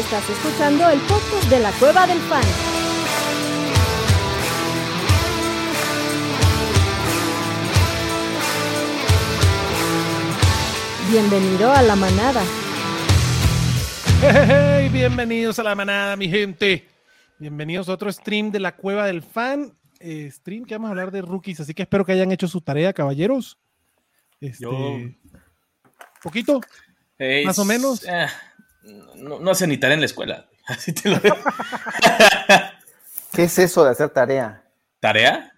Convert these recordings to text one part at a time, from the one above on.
Estás escuchando el podcast de la Cueva del Fan. Bienvenido a la manada. Hey, bienvenidos a la manada, mi gente. Bienvenidos a otro stream de la Cueva del Fan. Eh, stream que vamos a hablar de rookies, así que espero que hayan hecho su tarea, caballeros. Este, Yo- Poquito, Hey, Más o menos. eh, no, no hace ni tarea en la escuela. Así te lo digo. ¿Qué es eso de hacer tarea? ¿Tarea?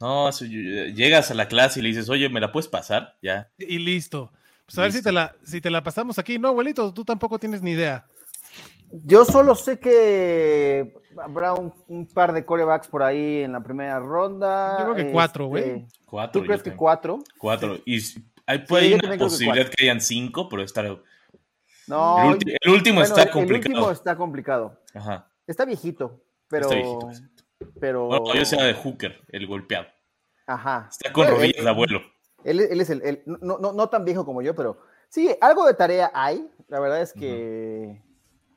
No, llegas a la clase y le dices, oye, ¿me la puedes pasar? Ya. y listo. Pues a ver si te, la, si te la pasamos aquí. No, abuelito, tú tampoco tienes ni idea. Yo solo sé que habrá un, un par de corebacks por ahí en la primera ronda. Yo creo que cuatro, güey. Cuatro. ¿Tú crees que cuatro? Cuatro. Y hay Sí, puede yo una que posibilidad cuatro. que hayan cinco, pero el, No. ulti- el último bueno, está el- complicado. El último está complicado. Ajá. Está viejito, pero. Está viejito. Pero. Bueno, yo sea de Hooker, el golpeado. Ajá. Está con Bueno, rodillas de abuelo. Él, él es el, el- no, no, no tan viejo como yo, pero sí, algo de tarea hay. La verdad es que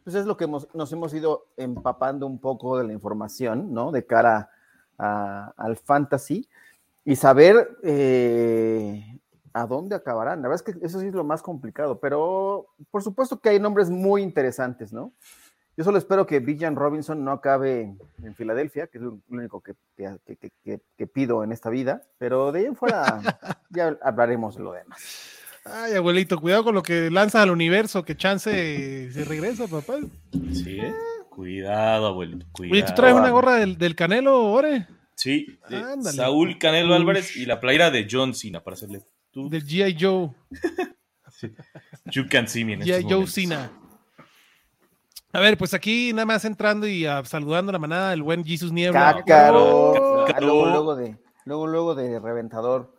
pues es lo que hemos- nos hemos ido empapando un poco de la información, ¿no? De cara a- al fantasy y saber eh, a dónde acabarán. La verdad es que eso sí es lo más complicado, pero por supuesto que hay nombres muy interesantes, ¿no? Yo solo espero que Villan Robinson no acabe en Filadelfia, que es lo único que, que- que- que- que pido en esta vida, pero de ahí en fuera ya hablaremos de lo demás. Ay, abuelito, cuidado con lo que lanzas al universo, que chance se regresa, papá. Sí, ¿eh? Cuidado, abuelo. Cuidado. Oye, ¿tú traes una gorra del, del Canelo, Ore? Sí, de Ándale. Saúl Canelo. Álvarez y la playera de John Cena para hacerle. Tú, Del G.I. Joe. you can see me en G.I. Joe. Cena. A ver, pues aquí nada más entrando y ah, saludando a la manada del buen Jesus Niebla. Cácaro. Cácaro. Ah, Luego, luego de, luego, luego de reventador.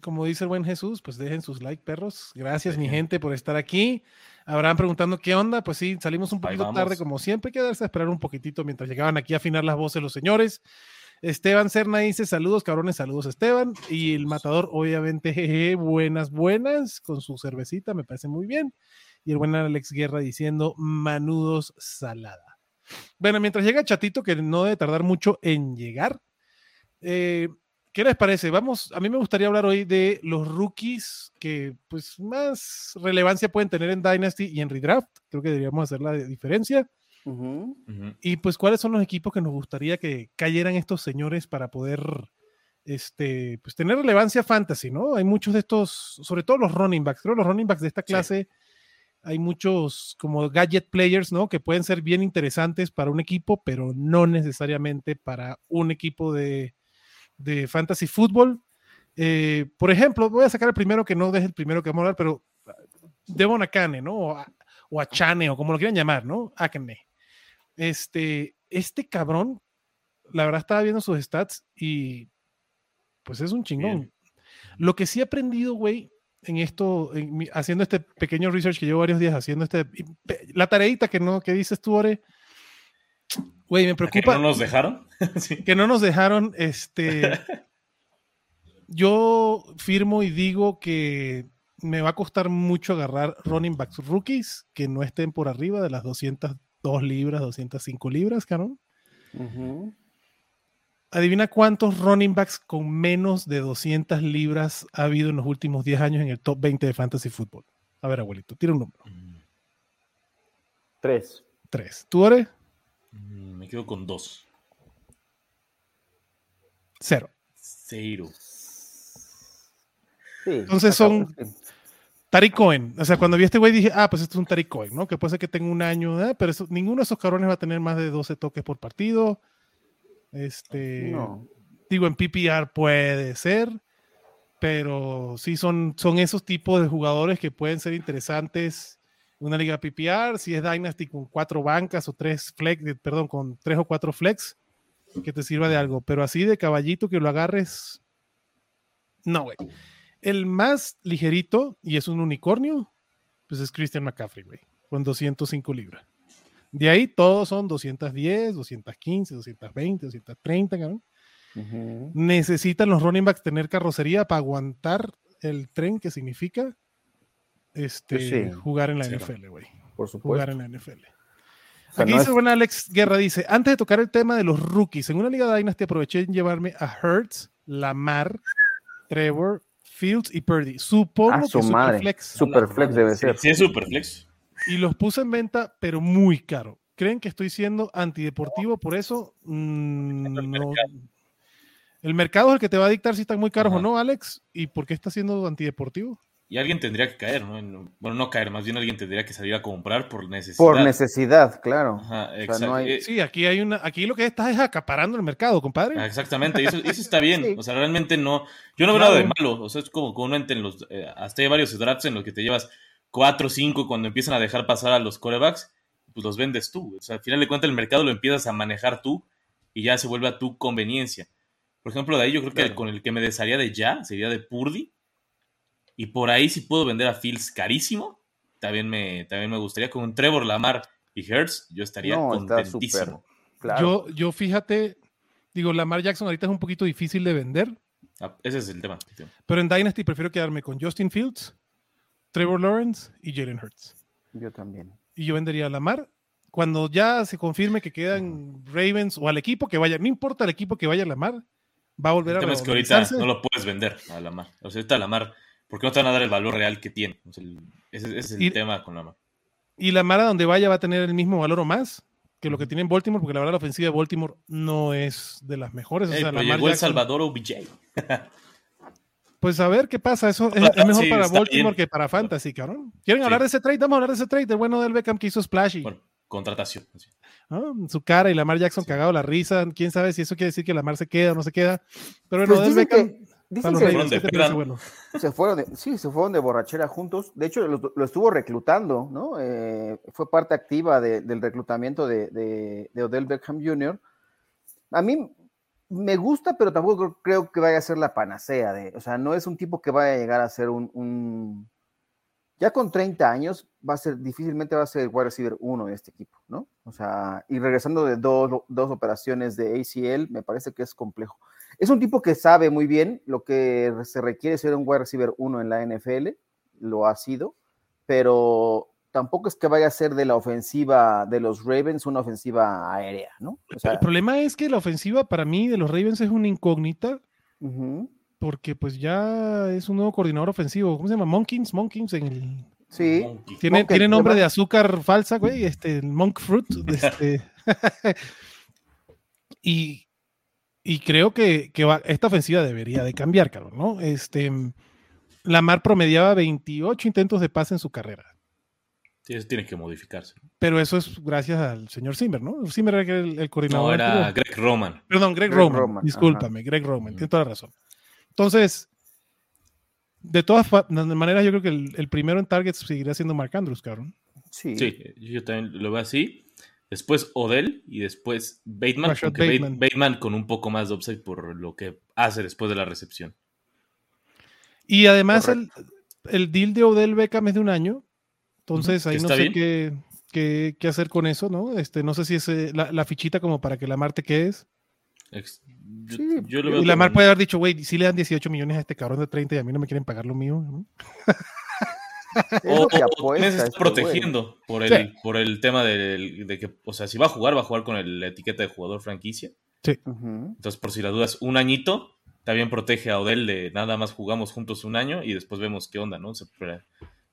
Como dice el buen Jesús, pues dejen sus like, perros. Gracias, mi gente, por estar aquí. Habrán preguntando qué onda. Pues sí, salimos un poquito tarde, como siempre. Hay que darse a esperar un poquitito mientras llegaban aquí a afinar las voces los señores. Esteban Cerna dice: Saludos, cabrones, saludos, Esteban. Y el matador, obviamente, jeje, buenas, buenas, con su cervecita, me parece muy bien. Y el buen Alex Guerra diciendo: Manudos salada. Bueno, mientras llega Chatito, que no debe tardar mucho en llegar. eh, ¿Qué les parece? Vamos, a mí me gustaría hablar hoy de los rookies que pues más relevancia pueden tener en Dynasty y en Redraft. Creo que deberíamos hacer la diferencia. Y pues cuáles son los equipos que nos gustaría que cayeran estos señores para poder este, pues, tener relevancia fantasy, ¿no? Hay muchos de estos, sobre todo los running backs. Creo que los running backs de esta Sí. clase hay muchos como gadget players, ¿no? Que pueden ser bien interesantes para un equipo, pero no necesariamente para un equipo de, de fantasy fútbol. Eh, por ejemplo, voy a sacar el primero que no es el primero que vamos a hablar, pero Devon Akane, ¿no? O, a- o Achane, o como lo quieran llamar, ¿no? Akane. Este, este cabrón, la verdad estaba viendo sus stats y pues es un chingón. Bien. Lo que sí he aprendido, güey, en esto, en mi- haciendo este pequeño research que llevo varios días haciendo, este, la tareita que no, que dices tú, Ore, güey, me ¿A que preocupa no nos dejaron? Sí. que no nos dejaron, este, yo firmo y digo que me va a costar mucho agarrar running backs rookies que no estén por arriba de las 202 libras, 205 libras, cabrón. Ujú. Adivina cuántos running backs con menos de 200 libras ha habido en los últimos 10 años en el top 20 de fantasy fútbol. A ver, abuelito, tira un número. Tres. Tres. ¿Tú, Ore? Mm, Me quedo con dos. Cero. Cero. Sí, Entonces son-. Tariq Cohen. O sea, cuando vi a este güey dije, ah, pues esto es un Tariq Cohen, ¿no? Que puede ser que tenga un año, ¿eh? pero eso- ninguno de esos cabrones va a tener más de 12 toques por partido. Este, No. digo, en PPR puede ser, pero sí son, son esos tipos de jugadores que pueden ser interesantes en una liga PPR. Si es Dynasty con cuatro bancas o tres flex, eh, perdón, con tres o cuatro flex, que te sirva de algo. Pero así de caballito que lo agarres, no, güey. El más ligerito, y es un unicornio, pues es Christian McCaffrey, güey, con 205 libras. De ahí todos son 210, 215, 220, 230, cabrón. Necesitan los running backs tener carrocería para aguantar el tren que significa este, Pues sí. jugar en la Sí, NFL, güey. Por Jugar supuesto. en la NFL. sea, Aquí no dice es- buen Alex Guerra, dice, antes de tocar el tema de los rookies, en una liga de Dynasty aproveché en llevarme a Hertz, Lamar, Trevor, Fields y Purdy. Supongo Ah, que su madre. Superflex. Superflex debe ser. sí, es Superflex. Y los puse en venta, pero muy caro. ¿Creen que estoy siendo antideportivo por eso? Mm, no. El mercado es el que te va a dictar si están muy caros o no, Alex. ¿Y por qué está siendo antideportivo? Y alguien tendría que caer, ¿no? En- Bueno, no caer, más bien alguien tendría que salir a comprar por necesidad. Por necesidad, claro. Ajá, sea, exacto. no hay- Eh, Sí, aquí hay una, aquí lo que estás es acaparando el mercado, compadre. Ah, Exactamente, y eso, está bien. Sí. O sea, realmente no. Yo no veo nada de malo. O sea, es como comúnmente en los. eh, hasta hay varios drafts en los que te llevas 4 o 5 cuando empiezan a dejar pasar a los corebacks, pues los vendes tú. O sea, al final de cuentas, el mercado lo empiezas a manejar tú y ya se vuelve a tu conveniencia. Por ejemplo, de ahí yo creo que Claro. con el que me desharía de ya sería de Purdy. Y por ahí, si puedo vender a Fields carísimo, también me, también me gustaría. Con un Trevor Lamar y Hertz, yo estaría No, contentísimo. Claro. Yo, yo fíjate, digo, Lamar Jackson ahorita es un poquito difícil de vender, Ah, ese es el tema. pero en Dynasty prefiero quedarme con Justin Fields, Trevor Lawrence y Jalen Hurts. Yo también. Y yo vendería a Lamar. Cuando ya se confirme que quedan Ravens o al equipo que vaya, no importa el equipo que vaya a Lamar, va a volver El a tema es que ahorita no lo puedes vender a Lamar. O sea, ahorita Lamar, ¿por qué no te van a dar el valor real que tiene? O sea, el- ese, ese es el Y- tema con Lamar. Y Lamar a donde vaya va a tener el mismo valor o más que lo que tiene en Baltimore, porque la verdad la ofensiva de Baltimore no es de las mejores. O sea, llegó el Salvador OBJ. Pues a ver qué pasa. Eso es, mejor sí, para Baltimore bien. que para Fantasy, cabrón. ¿Quieren Sí. hablar de ese trade? Vamos a hablar de ese trade. El bueno del Beckham que hizo Splashy. Bueno, contratación. ¿no? Su cara y Lamar Jackson Sí. cagado la risa. Quién sabe si eso quiere decir que Lamar se queda o no se queda. Pero bueno, Pues del Beckham. que, dicen que Ravens, Fueron de ¿qué te parece peda. bueno? se fueron de, sí, se fueron de borrachera juntos. De hecho, lo, lo estuvo reclutando, ¿no? Eh, fue parte activa de- del reclutamiento de, de, de Odell Beckham Jr. A mí me gusta, pero tampoco creo- creo que vaya a ser la panacea. De, o sea, no es un tipo que vaya a llegar a ser un, un- Ya con 30 años, va a ser, difícilmente va a ser el wide receiver uno de este equipo, ¿no? O sea, y regresando de dos, dos operaciones de ACL, me parece que es complejo. Es un tipo que sabe muy bien lo que se requiere ser un wide receiver uno en la NFL, lo ha sido, pero tampoco es que vaya a ser de la ofensiva de los Ravens una ofensiva aérea, ¿no? O sea, el problema es que la ofensiva para mí de los Ravens es una incógnita porque pues ya es un nuevo coordinador ofensivo. ¿Cómo se llama? Monkins, Monkins en el... sí, Monkey. Tiene, Monk, tiene nombre de azúcar falsa, güey, este, el Monk Fruit. Este. y, y creo que, que va- esta ofensiva debería de cambiar, cabrón, ¿no? Este, Lamar promediaba 28 intentos de pase en su carrera. Sí, eso tiene que modificarse. Pero eso es gracias al señor Zimmer, ¿no? Zimmer era el, el coordinador. No, era. Greg Roman. Perdón, Greg, Greg Roman. Roman, Discúlpame, Greg Roman. Tiene toda la razón. Entonces, de todas maneras, yo creo que el, el primero en targets seguirá siendo Mark Andrews, cabrón. sí, Sí, yo también lo veo así. Después Odell y después Bateman. Bateman. Bateman con un poco más de upside por lo que hace después de la recepción. Y además el, el deal de Odell Beckham es de un año. Entonces ahí no sé qué, qué, qué hacer con eso, ¿no? Este, no sé si es eh, la, la fichita como para que Lamar te quedes. Ex- Yo, Sí, yo lo veo Y Lamar como- puede haber dicho, güey, si le dan 18 millones a este cabrón de 30 y a mí no me quieren pagar lo mío. ¿no? O, o- estar este protegiendo por el, Sí. por el tema del- de que, o sea, si va a jugar, va a jugar con el- la etiqueta de jugador franquicia. Ujú. Entonces, por si la dudas, un añito también protege a Odell de nada más jugamos juntos un año y después vemos qué onda, ¿no? O sea,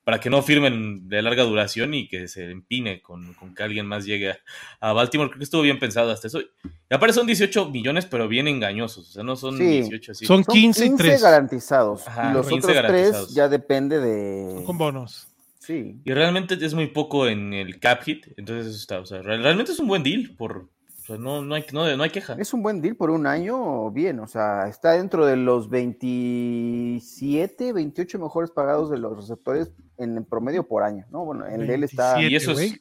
para, que no firmen de larga duración y que se empine con, con que alguien más llegue a, a Baltimore. Creo que estuvo bien pensado hasta eso. Y aparte son 18 millones, pero bien engañosos. O sea, no son Sí. 18 así. Son Son 15 y 3 garantizados. Ajá, y los 15 otros garantizados. tres ya depende de. con bonos. Sí. Y realmente es muy poco en el cap hit. Entonces, eso está, o sea, real- realmente es un buen deal. Por, o sea, no, no, hay, no, no hay queja. Es un buen deal por un año, bien, o sea, está dentro de los 27, 28 mejores pagados de los receptores en promedio por año, ¿no? Bueno, el de él está... 27. Y eso es.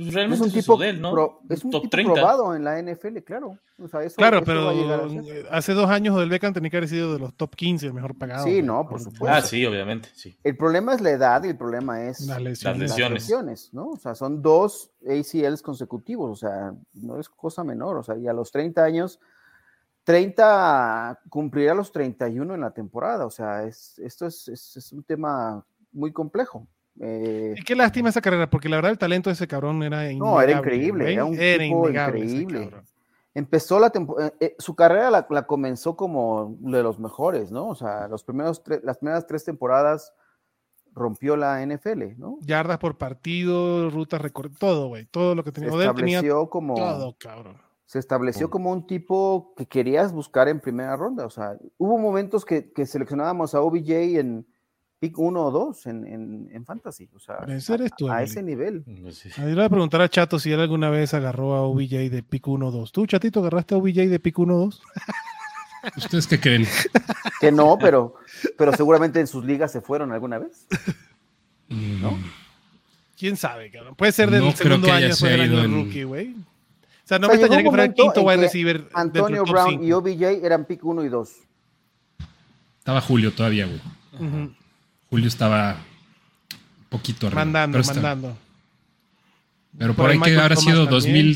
Pues Es realmente un es tipo, Odell, ¿no? pro- es un top tipo 30. probado en la NFL, claro. O sea, eso, Claro, eso pero va a llegar a ser. hace dos años Odell Beckham tenía que haber sido de los top 15, el mejor pagado. Sí, no, por supuesto. Ah, sí, obviamente, sí. El problema es la edad y el problema es Las Las lesiones. las lesiones. lesiones, ¿no? O sea, son dos ACLs consecutivos, o sea, no es cosa menor, o sea, y a los 30 años, 30 cumplirá los 31 en la temporada, o sea, es, esto es, es- es un tema muy complejo. Eh, Y qué lástima esa carrera, porque la verdad el talento de ese cabrón era No, era innegable, increíble, era un Era tipo innegable increíble. empezó la temporada, su carrera la, la comenzó como de los mejores, ¿no? O sea, los primeros las primeras tres temporadas rompió la NFL, ¿no? Yardas por partido, rutas recorridas, todo, güey. Todo lo que Se tenía. Tenía estableció como todo, cabrón. se estableció como un tipo que querías buscar en primera ronda. O sea, hubo momentos que, que seleccionábamos a OBJ en pick 1 o 2 en, en, en Fantasy. O sea, eres tú, a, a ese nivel. No sé. Ahí le voy a preguntar a Chato si él alguna vez agarró a OBJ de pick 1-2. ¿Tú, Chatito, agarraste a OBJ de pick 1-2? ¿Ustedes qué creen? Que no, pero, pero seguramente en sus ligas se fueron alguna vez. ¿No? Mm, ¿Quién sabe, cabrón? Puede ser del No creo segundo que año después del año en- rookie, güey. O sea, no O sea, me extrañaría que fuera el quinto wide receiver. Antonio Brown cinco. y OBJ eran pick 1 y 2. Estaba Julio todavía, güey. Ujú. Julio estaba un poquito arriba. Mandando, pero está- mandando. Pero Por por ahí que habrá Thomas sido también.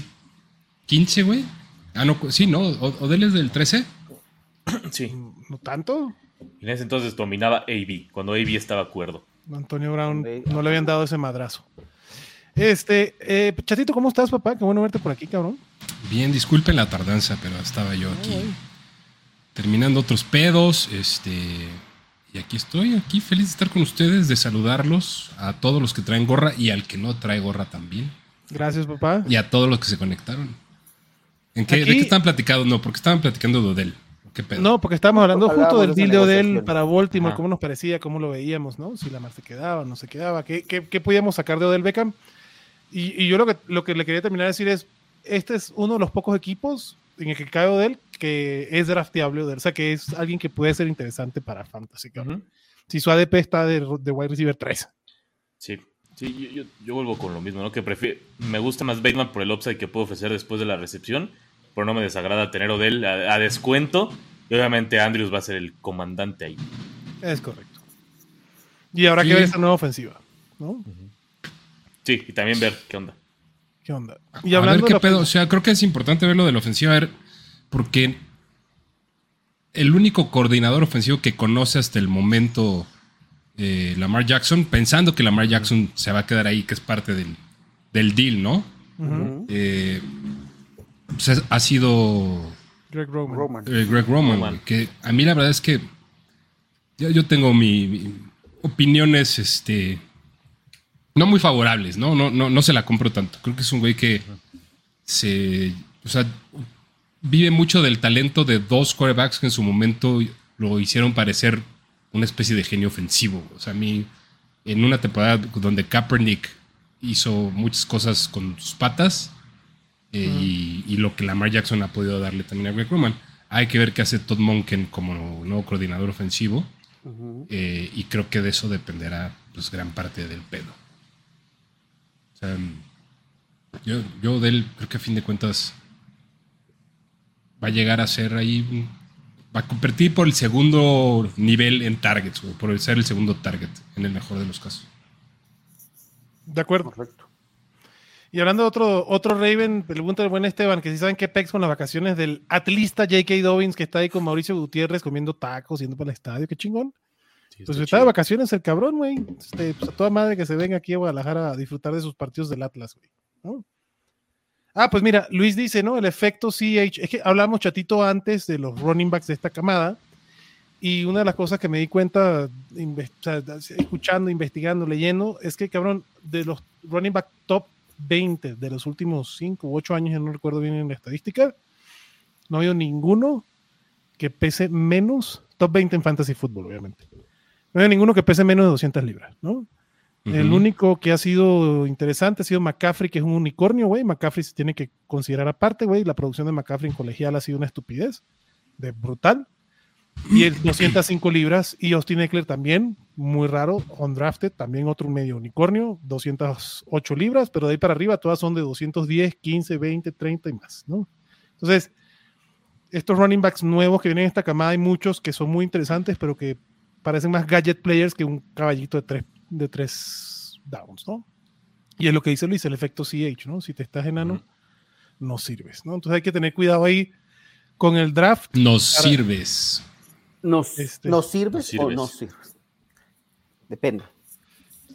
2015, güey. Ah, no, sí, no. O- Odell es del 13. Sí. ¿No tanto? En ese entonces dominaba AB, cuando AB estaba cuerdo. Antonio Brown no le habían dado ese madrazo. Este, eh, Chatito, ¿cómo estás, papá? Qué bueno verte por aquí, cabrón. Bien, disculpen la tardanza, pero estaba yo aquí terminando otros pedos. Este. Y aquí estoy, aquí feliz de estar con ustedes, de saludarlos a todos los que traen gorra y al que no trae gorra también. Gracias, papá. Y a todos los que se conectaron. ¿En qué, ¿De Aquí- qué estaban platicando? No, porque estaban platicando de Odell. ¿Qué pedo? No, porque estábamos hablando justo del de deal de Odell para Baltimore, Ajá. cómo nos parecía, cómo lo veíamos, ¿no? Si la mar se quedaba, no se quedaba, qué, qué, qué podíamos sacar de Odell Beckham. Y, y yo lo que, lo que le quería terminar de decir es, este es uno de los pocos equipos en el que cae Odell que es drafteable o sea, que es alguien que puede ser interesante para Fantasy. Ujú. Si su ADP está de, de wide receiver 3. Sí, sí yo, yo- yo vuelvo con lo mismo, ¿no? Que prefiero, me gusta más Bateman por el upside que puedo ofrecer después de la recepción, pero no me desagrada tener Odell a, a descuento. Y obviamente Andrews va a ser el comandante ahí. Es correcto. Y habrá Sí. que ver esa nueva ofensiva, ¿no? Sí, y también ver qué onda. ¿Qué onda? a ver qué pedo. O sea, creo que es importante verlo de la ofensiva, a ver, porque el único coordinador ofensivo que conoce hasta el momento eh, Lamar Jackson, pensando que Lamar Jackson se va a quedar ahí, que es parte del, del deal, ¿no? Eh, pues es- ha sido Greg Roman. Roman. eh, Greg Roman, Roman. güey, que a mí la verdad es que yo, yo tengo mi, mi- opiniones, este, no muy favorables, ¿no? No, no, no se la compro tanto. Creo que es un güey que se, o sea, vive mucho del talento de dos quarterbacks que en su momento lo hicieron parecer una especie de genio ofensivo. O sea, a mí, en una temporada donde Kaepernick hizo muchas cosas con sus patas, eh, y, y lo que Lamar Jackson ha podido darle también a Greg Roman. Hay que ver qué hace Todd Monken como nuevo coordinador ofensivo. Eh, y creo que de eso dependerá pues, gran parte del pedo. O sea, yo, yo de él creo que a fin de cuentas va a llegar a ser ahí. Va a competir por el segundo nivel en targets, güey, por el ser el segundo target, en el mejor de los casos. De acuerdo. Correcto. Y hablando de otro, otro Raven, pregunta el buen Esteban, que si saben qué pex con las vacaciones del atlista J.K. Dobbins, que está ahí con Mauricio Gutiérrez comiendo tacos, yendo para el estadio, qué chingón. Sí, Pues está está de vacaciones el cabrón, güey. Este, pues a toda madre que se venga aquí a Guadalajara a disfrutar de sus partidos del Atlas, güey. ¿no? Ah, pues mira, Luis dice, ¿no? El efecto CH. Es que hablamos chatito antes de los running backs de esta camada. Y una de las cosas que me di cuenta, escuchando, investigando, leyendo, es que, cabrón, de los running back top 20 de los últimos 5 u 8 años, no recuerdo bien en la estadística, no ha habido ninguno que pese menos, top 20 en fantasy fútbol, obviamente. No hay ninguno que pese menos de 200 libras, ¿no? El Ujú. único que ha sido interesante ha sido McCaffrey, que es un unicornio, güey. McCaffrey se tiene que considerar aparte, güey. La producción de McCaffrey en colegial ha sido una estupidez, de brutal. Y el 205 libras. Y Austin Eckler también, muy raro, undrafted, también otro medio unicornio, 208 libras, pero de ahí para arriba todas son de 210, 15, 20, 30 y más, ¿no? Entonces, estos running backs nuevos que vienen en esta camada, hay muchos que son muy interesantes, pero que parecen más gadget players que un caballito de tres, de tres downs, ¿no? Y es lo que dice Luis, el efecto CH, ¿no? Si te estás enano, no sirves, ¿no? Entonces hay que tener cuidado ahí con el draft. Nos Para- sirves. ¿Nos, Este, ¿nos sirves ¿nos o sirves? no sirves? Depende.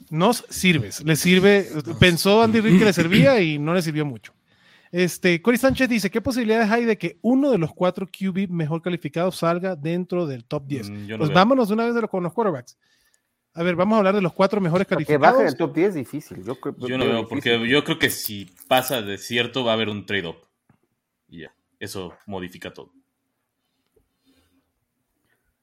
Nos sirves. Le sirve. Pensó Andy Reid que le servía y no le sirvió mucho. Este, Cory Sánchez dice: ¿Qué posibilidades hay de que uno de los cuatro QB mejor calificados salga dentro del top 10? Mm, no pues veo. vámonos de una vez de lo- con los quarterbacks. A ver, vamos a hablar de los cuatro mejores Que calificados. baje del top 10 es difícil. Yo, creo- Yo no veo porque difícil. yo creo que si pasa de cierto va a haber un trade-up. Y ya, eso modifica todo.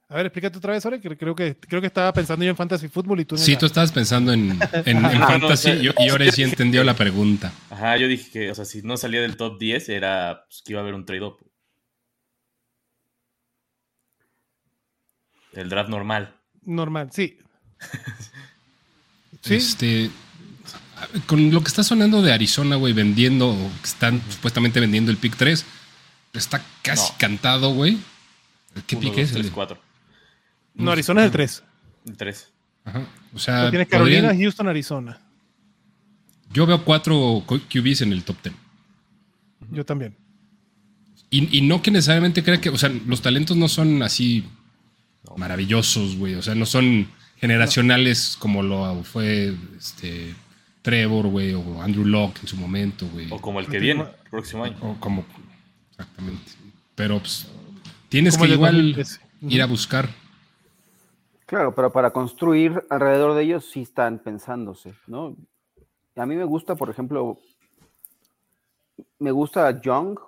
A ver, explícate otra vez, Ore, que creo que, creo que estaba pensando yo en Fantasy Football y tú en Sí, tú estabas pensando en, en, en no, fantasy o sea, y, y ahora sí entendió la pregunta. Ajá, yo dije que, o sea, si no salía del top 10 era pues, que iba a haber un trade-up. El draft normal. Normal, sí. Sí, Este, con lo que está sonando de Arizona, güey, vendiendo, o que están supuestamente vendiendo el pick 3, está casi No. cantado, güey. ¿Qué Uno, pick dos, es? tres, El- cuatro. no, Arizona es el 3. El 3. Ajá. O sea, Tienes Carolina, podrían- Houston, Arizona. yo veo cuatro QBs en el top 10. Yo también. Y, y no que necesariamente crea que, o sea, los talentos no son así maravillosos, güey. O sea, no son generacionales como lo fue este Trevor, güey, o Andrew Locke en su momento, güey. O como el que viene, el próximo año. O como. Exactamente. Pero pues. Tienes que igual 2013. ir a buscar. Claro, pero para construir alrededor de ellos sí están pensándose, ¿no? A mí me gusta, por ejemplo, me gusta Young,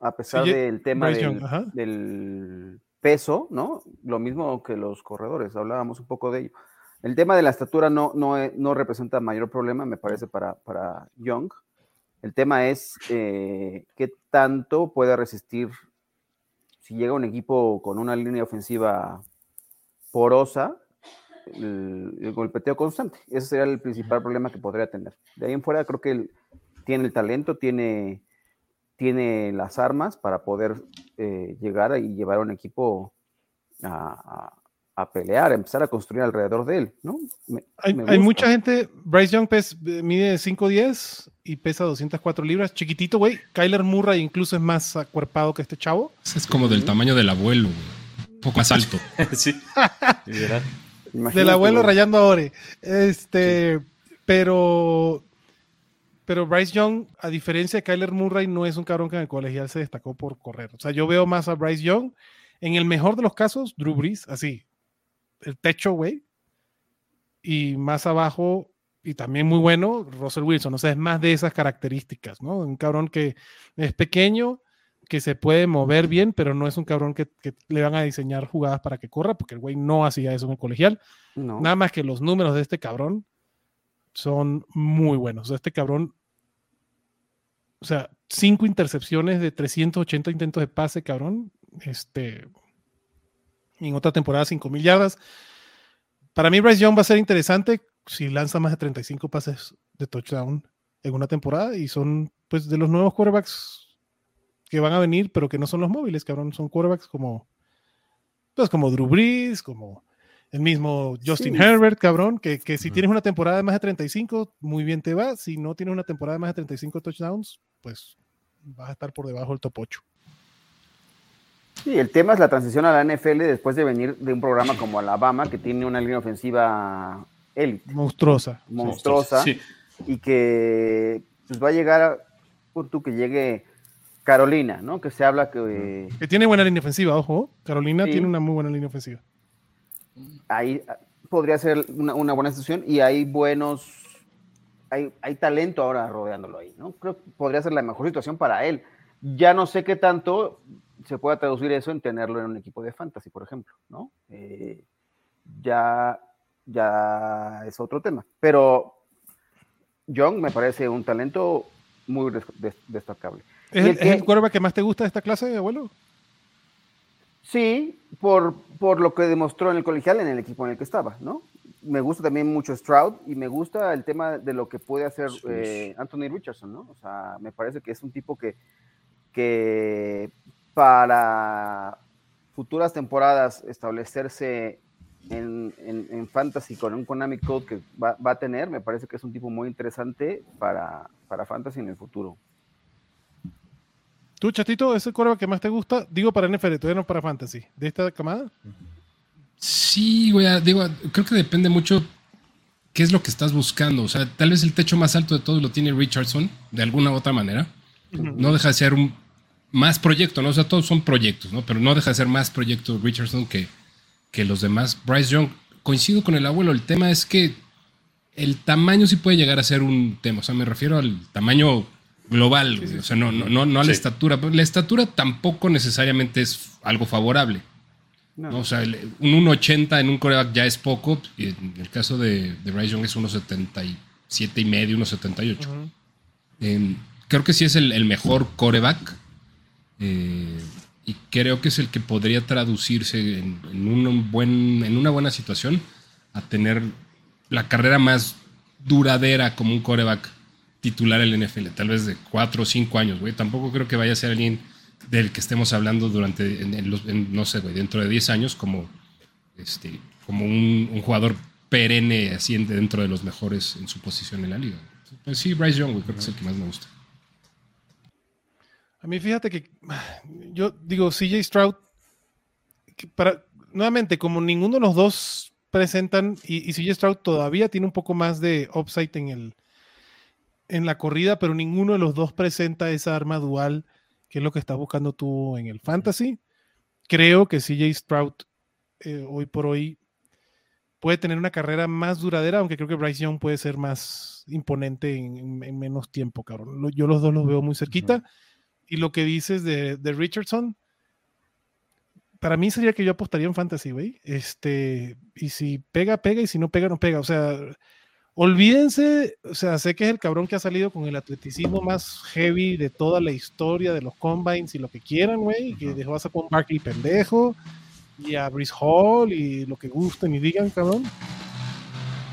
a pesar Sí, del tema del peso, ¿no? Lo mismo que los corredores, hablábamos un poco de ello. El tema de la estatura no, no, no representa mayor problema, me parece, para, para Young. El tema es eh, qué tanto puede resistir si llega un equipo con una línea ofensiva porosa, el, el golpeteo constante. Ese sería el principal problema que podría tener. De ahí en fuera creo que él tiene el talento, tiene, tiene las armas para poder eh, llegar y llevar a un equipo a, a- a pelear, a empezar a construir alrededor de él, ¿no? Me- Hay, me hay gusta. mucha gente. Bryce Young pes- mide 5'10 y pesa 204 libras. Chiquitito, güey. Kyler Murray incluso es más acuerpado que este chavo. Es como del tamaño del abuelo, güey. Un poco más alto. sí. Del abuelo rayando a Ore. Este, pero, pero Bryce Young, a diferencia de Kyler Murray, no es un cabrón que en el colegial se destacó por correr. O sea, yo veo más a Bryce Young, en el mejor de los casos, Drew Brees, así, el techo, güey. Y más abajo, y también muy bueno, Russell Wilson. O sea, es más de esas características, ¿no? Un cabrón que es pequeño, que se puede mover bien, pero no es un cabrón que, que le van a diseñar jugadas para que corra, porque el güey no hacía eso en el colegial. No. Nada más que los números de este cabrón son muy buenos. O sea, este cabrón, o sea, cinco intercepciones de 380 intentos de pase, cabrón. Este, en otra temporada, 5 mil yardas. Para mí, Bryce Young va a ser interesante si lanza más de 35 pases de touchdown en una temporada y son, pues, de los nuevos quarterbacks que van a venir, pero que no son los móviles, cabrón. Son quarterbacks como, pues, como Drew Brees, como el mismo Justin Sí. Herbert, cabrón, que, que si tienes una temporada de más de 35, muy bien te va. Si no tienes una temporada de más de 35 touchdowns, pues vas a estar por debajo del top 8. Sí, el tema es la transición a la NFL después de venir de un programa como Alabama, que tiene una línea ofensiva élite, Monstruosa. monstruosa, Sí. y que pues, va a llegar, a, que llegue Carolina, ¿no? Que se habla que Que tiene buena línea ofensiva, ojo. Carolina Sí. tiene una muy buena línea ofensiva. ahí ah, podría ser una, una buena situación y hay buenos, hay, hay talento ahora rodeándolo ahí, ¿no? Creo que podría ser la mejor situación para él. Ya no sé qué tanto se pueda traducir eso en tenerlo en un equipo de fantasy, por ejemplo, ¿no? Eh, ya, ya es otro tema. Pero Young me parece un talento muy des- des- destacable. ¿Es el, el es que- el que más te gusta de esta clase, abuelo? Sí, por, por lo que demostró en el colegial en el equipo en el que estaba, ¿no? Me gusta también mucho Stroud y me gusta el tema de lo que puede hacer eh, Anthony Richardson, ¿no? O sea, me parece que es un tipo que, que para futuras temporadas establecerse en, en- en Fantasy con un Konami Code que va, va a tener, me parece que es un tipo muy interesante para, para Fantasy en el futuro. ¿Tú, chatito, es el quarterback que más te gusta? Digo para NFL, todavía no para Fantasy. ¿De esta camada? Sí, güey, ah, digo, creo que depende mucho qué es lo que estás buscando. O sea, tal vez el techo más alto de todo lo tiene Richardson, de alguna u otra manera. No deja de ser un más proyecto, ¿no? O sea, todos son proyectos, ¿no? Pero no deja de ser más proyecto Richardson que, que los demás. Bryce Young, coincido con el abuelo, el tema es que el tamaño sí puede llegar a ser un tema. O sea, me refiero al tamaño global, o sea, no, no, no, no a la estatura. La estatura tampoco necesariamente es algo favorable. No. O sea, el- un 1.80 en un coreback ya es poco. Y en el caso de, de Bryce Young es 1.77 y medio, 1.78. Eh, creo que sí es el, el mejor coreback. eh, y creo que es el que podría traducirse en, en un buen, en una buena situación a tener la carrera más duradera como un coreback titular en la NFL, tal vez de 4 o 5 años, güey. Tampoco creo que vaya a ser alguien del que estemos hablando durante, no sé, dentro de 10 años como, este, como un, jugador perenne así en- dentro de los mejores en su posición en la liga. Pues sí, Bryce Young, creo que es el que más me gusta. A mí fíjate que yo digo, CJ Stroud, para, nuevamente, como ninguno de los dos presentan, y, y CJ Stroud todavía tiene un poco más de upside en, el, en la corrida, pero ninguno de los dos presenta esa arma dual, que es lo que estás buscando tú en el fantasy. Creo que CJ Stroud eh, hoy por hoy puede tener una carrera más duradera, aunque creo que Bryce Young puede ser más imponente en, en- en menos tiempo, cabrón. Yo los dos los veo muy cerquita. Y lo que dices de, de Richardson, para mí sería que yo apostaría en fantasy, güey. Este, y si pega, pega, y si no pega, no pega. O sea, olvídense, o sea, sé que es el cabrón que ha salido con el atleticismo más heavy de toda la historia de los combines y lo que quieran, güey. Que Ujú. dejó a Saquon Barkley pendejo, y a Brice Hall, y lo que gusten y digan, cabrón.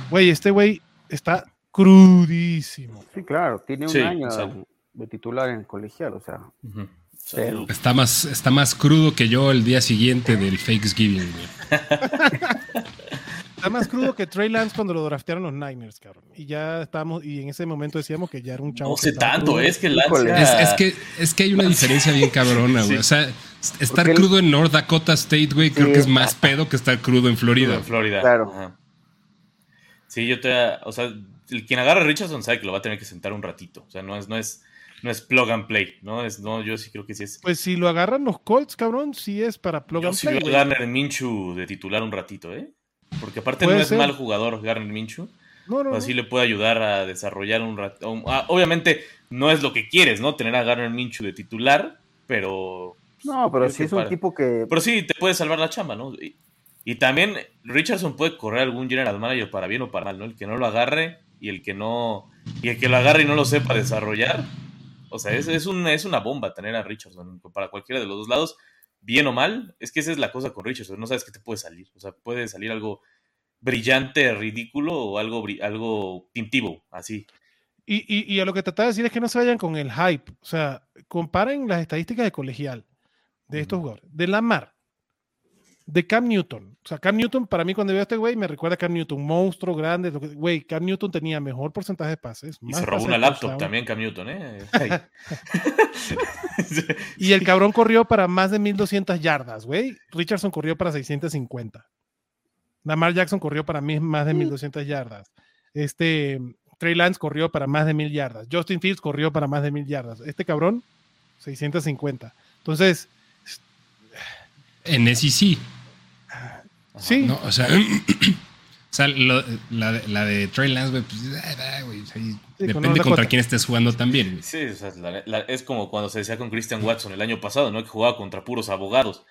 Güey, este güey está crudísimo. Sí, claro, tiene un Sí, año de titular en el colegial, o sea. Pero- Está más, está más crudo que yo el día siguiente del Thanksgiving, güey. Está más crudo que Trey Lance cuando lo draftearon los Niners, cabrón. Y ya estábamos, y en ese momento decíamos que ya era un chavo. No sé tanto, crudo. es que Lance. Es, que, es que hay una diferencia bien cabrona, güey. Sí. O sea, estar crudo en North Dakota State, güey, creo Sí. que es más pedo que estar crudo en Florida. en Florida. Claro. Ajá. Sí, yo te. O sea, el quien agarra a Richardson sabe que lo va a tener que sentar un ratito. O sea, no es, no es, no es plug and play. No, es, no, yo sí creo que sí es. Pues si lo agarran los Colts, cabrón, sí es para plug Yo and sí play. veo a. Garner Minshew de titular un ratito, ¿eh? Porque aparte no es ser. mal jugador Garner Minshew. No, no, no. Así le puede ayudar a desarrollar un rato. obviamente no es lo que quieres, ¿no? Tener a Garner Minshew de titular, pero. No, pero sí es un para- tipo que. Pero sí, te puede salvar la chamba, ¿no? Y, y también Richardson puede correr algún general manager para bien o para mal, ¿no? El que no lo agarre y el que no. Y el que lo agarre y no lo sepa desarrollar. O sea, es, es, un- es una bomba tener a Richardson para cualquiera de los dos lados, bien o mal. Es que esa es la cosa con Richardson, no sabes qué te puede salir. O sea, puede salir algo brillante, ridículo o algo, algo tintivo, así. Y, y- y a lo que trataba de decir es que no se vayan con el hype. O sea, comparen las estadísticas de colegial de estos jugadores. De Lamar, de Cam Newton. O sea, Cam Newton, para mí, cuando veo a este güey, me recuerda a Cam Newton, monstruo grande. lo que- Güey, Cam Newton tenía mejor porcentaje de pases. Y más se robó una laptop touchdown. también, Cam Newton, ¿eh? Y el cabrón corrió para más de 1200 yardas, güey. Richardson corrió para 650. Lamar Jackson corrió para mi- más de 1200 yardas. Este Trey Lance corrió para más de 1000 yardas. Justin Fields corrió para más de 1000 yardas. Este cabrón, 650. Entonces, En SEC. Sí, No, o sea, o sea, lo- la, de- la de Trey Lance, güey, pues, güey, ahí con depende contra quién estés jugando también. güey. Sí, o sea, la- la- es como cuando se decía con Christian Watson el año pasado, ¿no? Que jugaba contra puros abogados.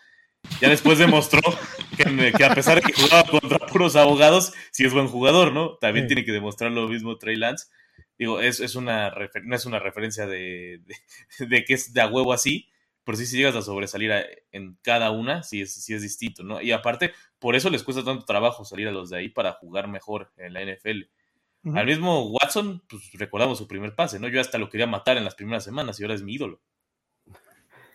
Ya después demostró que, que a pesar de que jugaba contra puros abogados, sí es buen jugador, ¿no? También Sí. tiene que demostrar lo mismo Trey Lance. Digo, es, es una refer- no es una referencia de, de, de que es de a huevo así, pero sí si llegas a sobresalir a- en cada una, sí es, sí es distinto, ¿no? Y aparte, por eso les cuesta tanto trabajo salir a los de ahí para jugar mejor en la NFL. Ujú. Al mismo Watson, pues recordamos su primer pase, ¿no? Yo hasta lo quería matar en las primeras semanas y ahora es mi ídolo.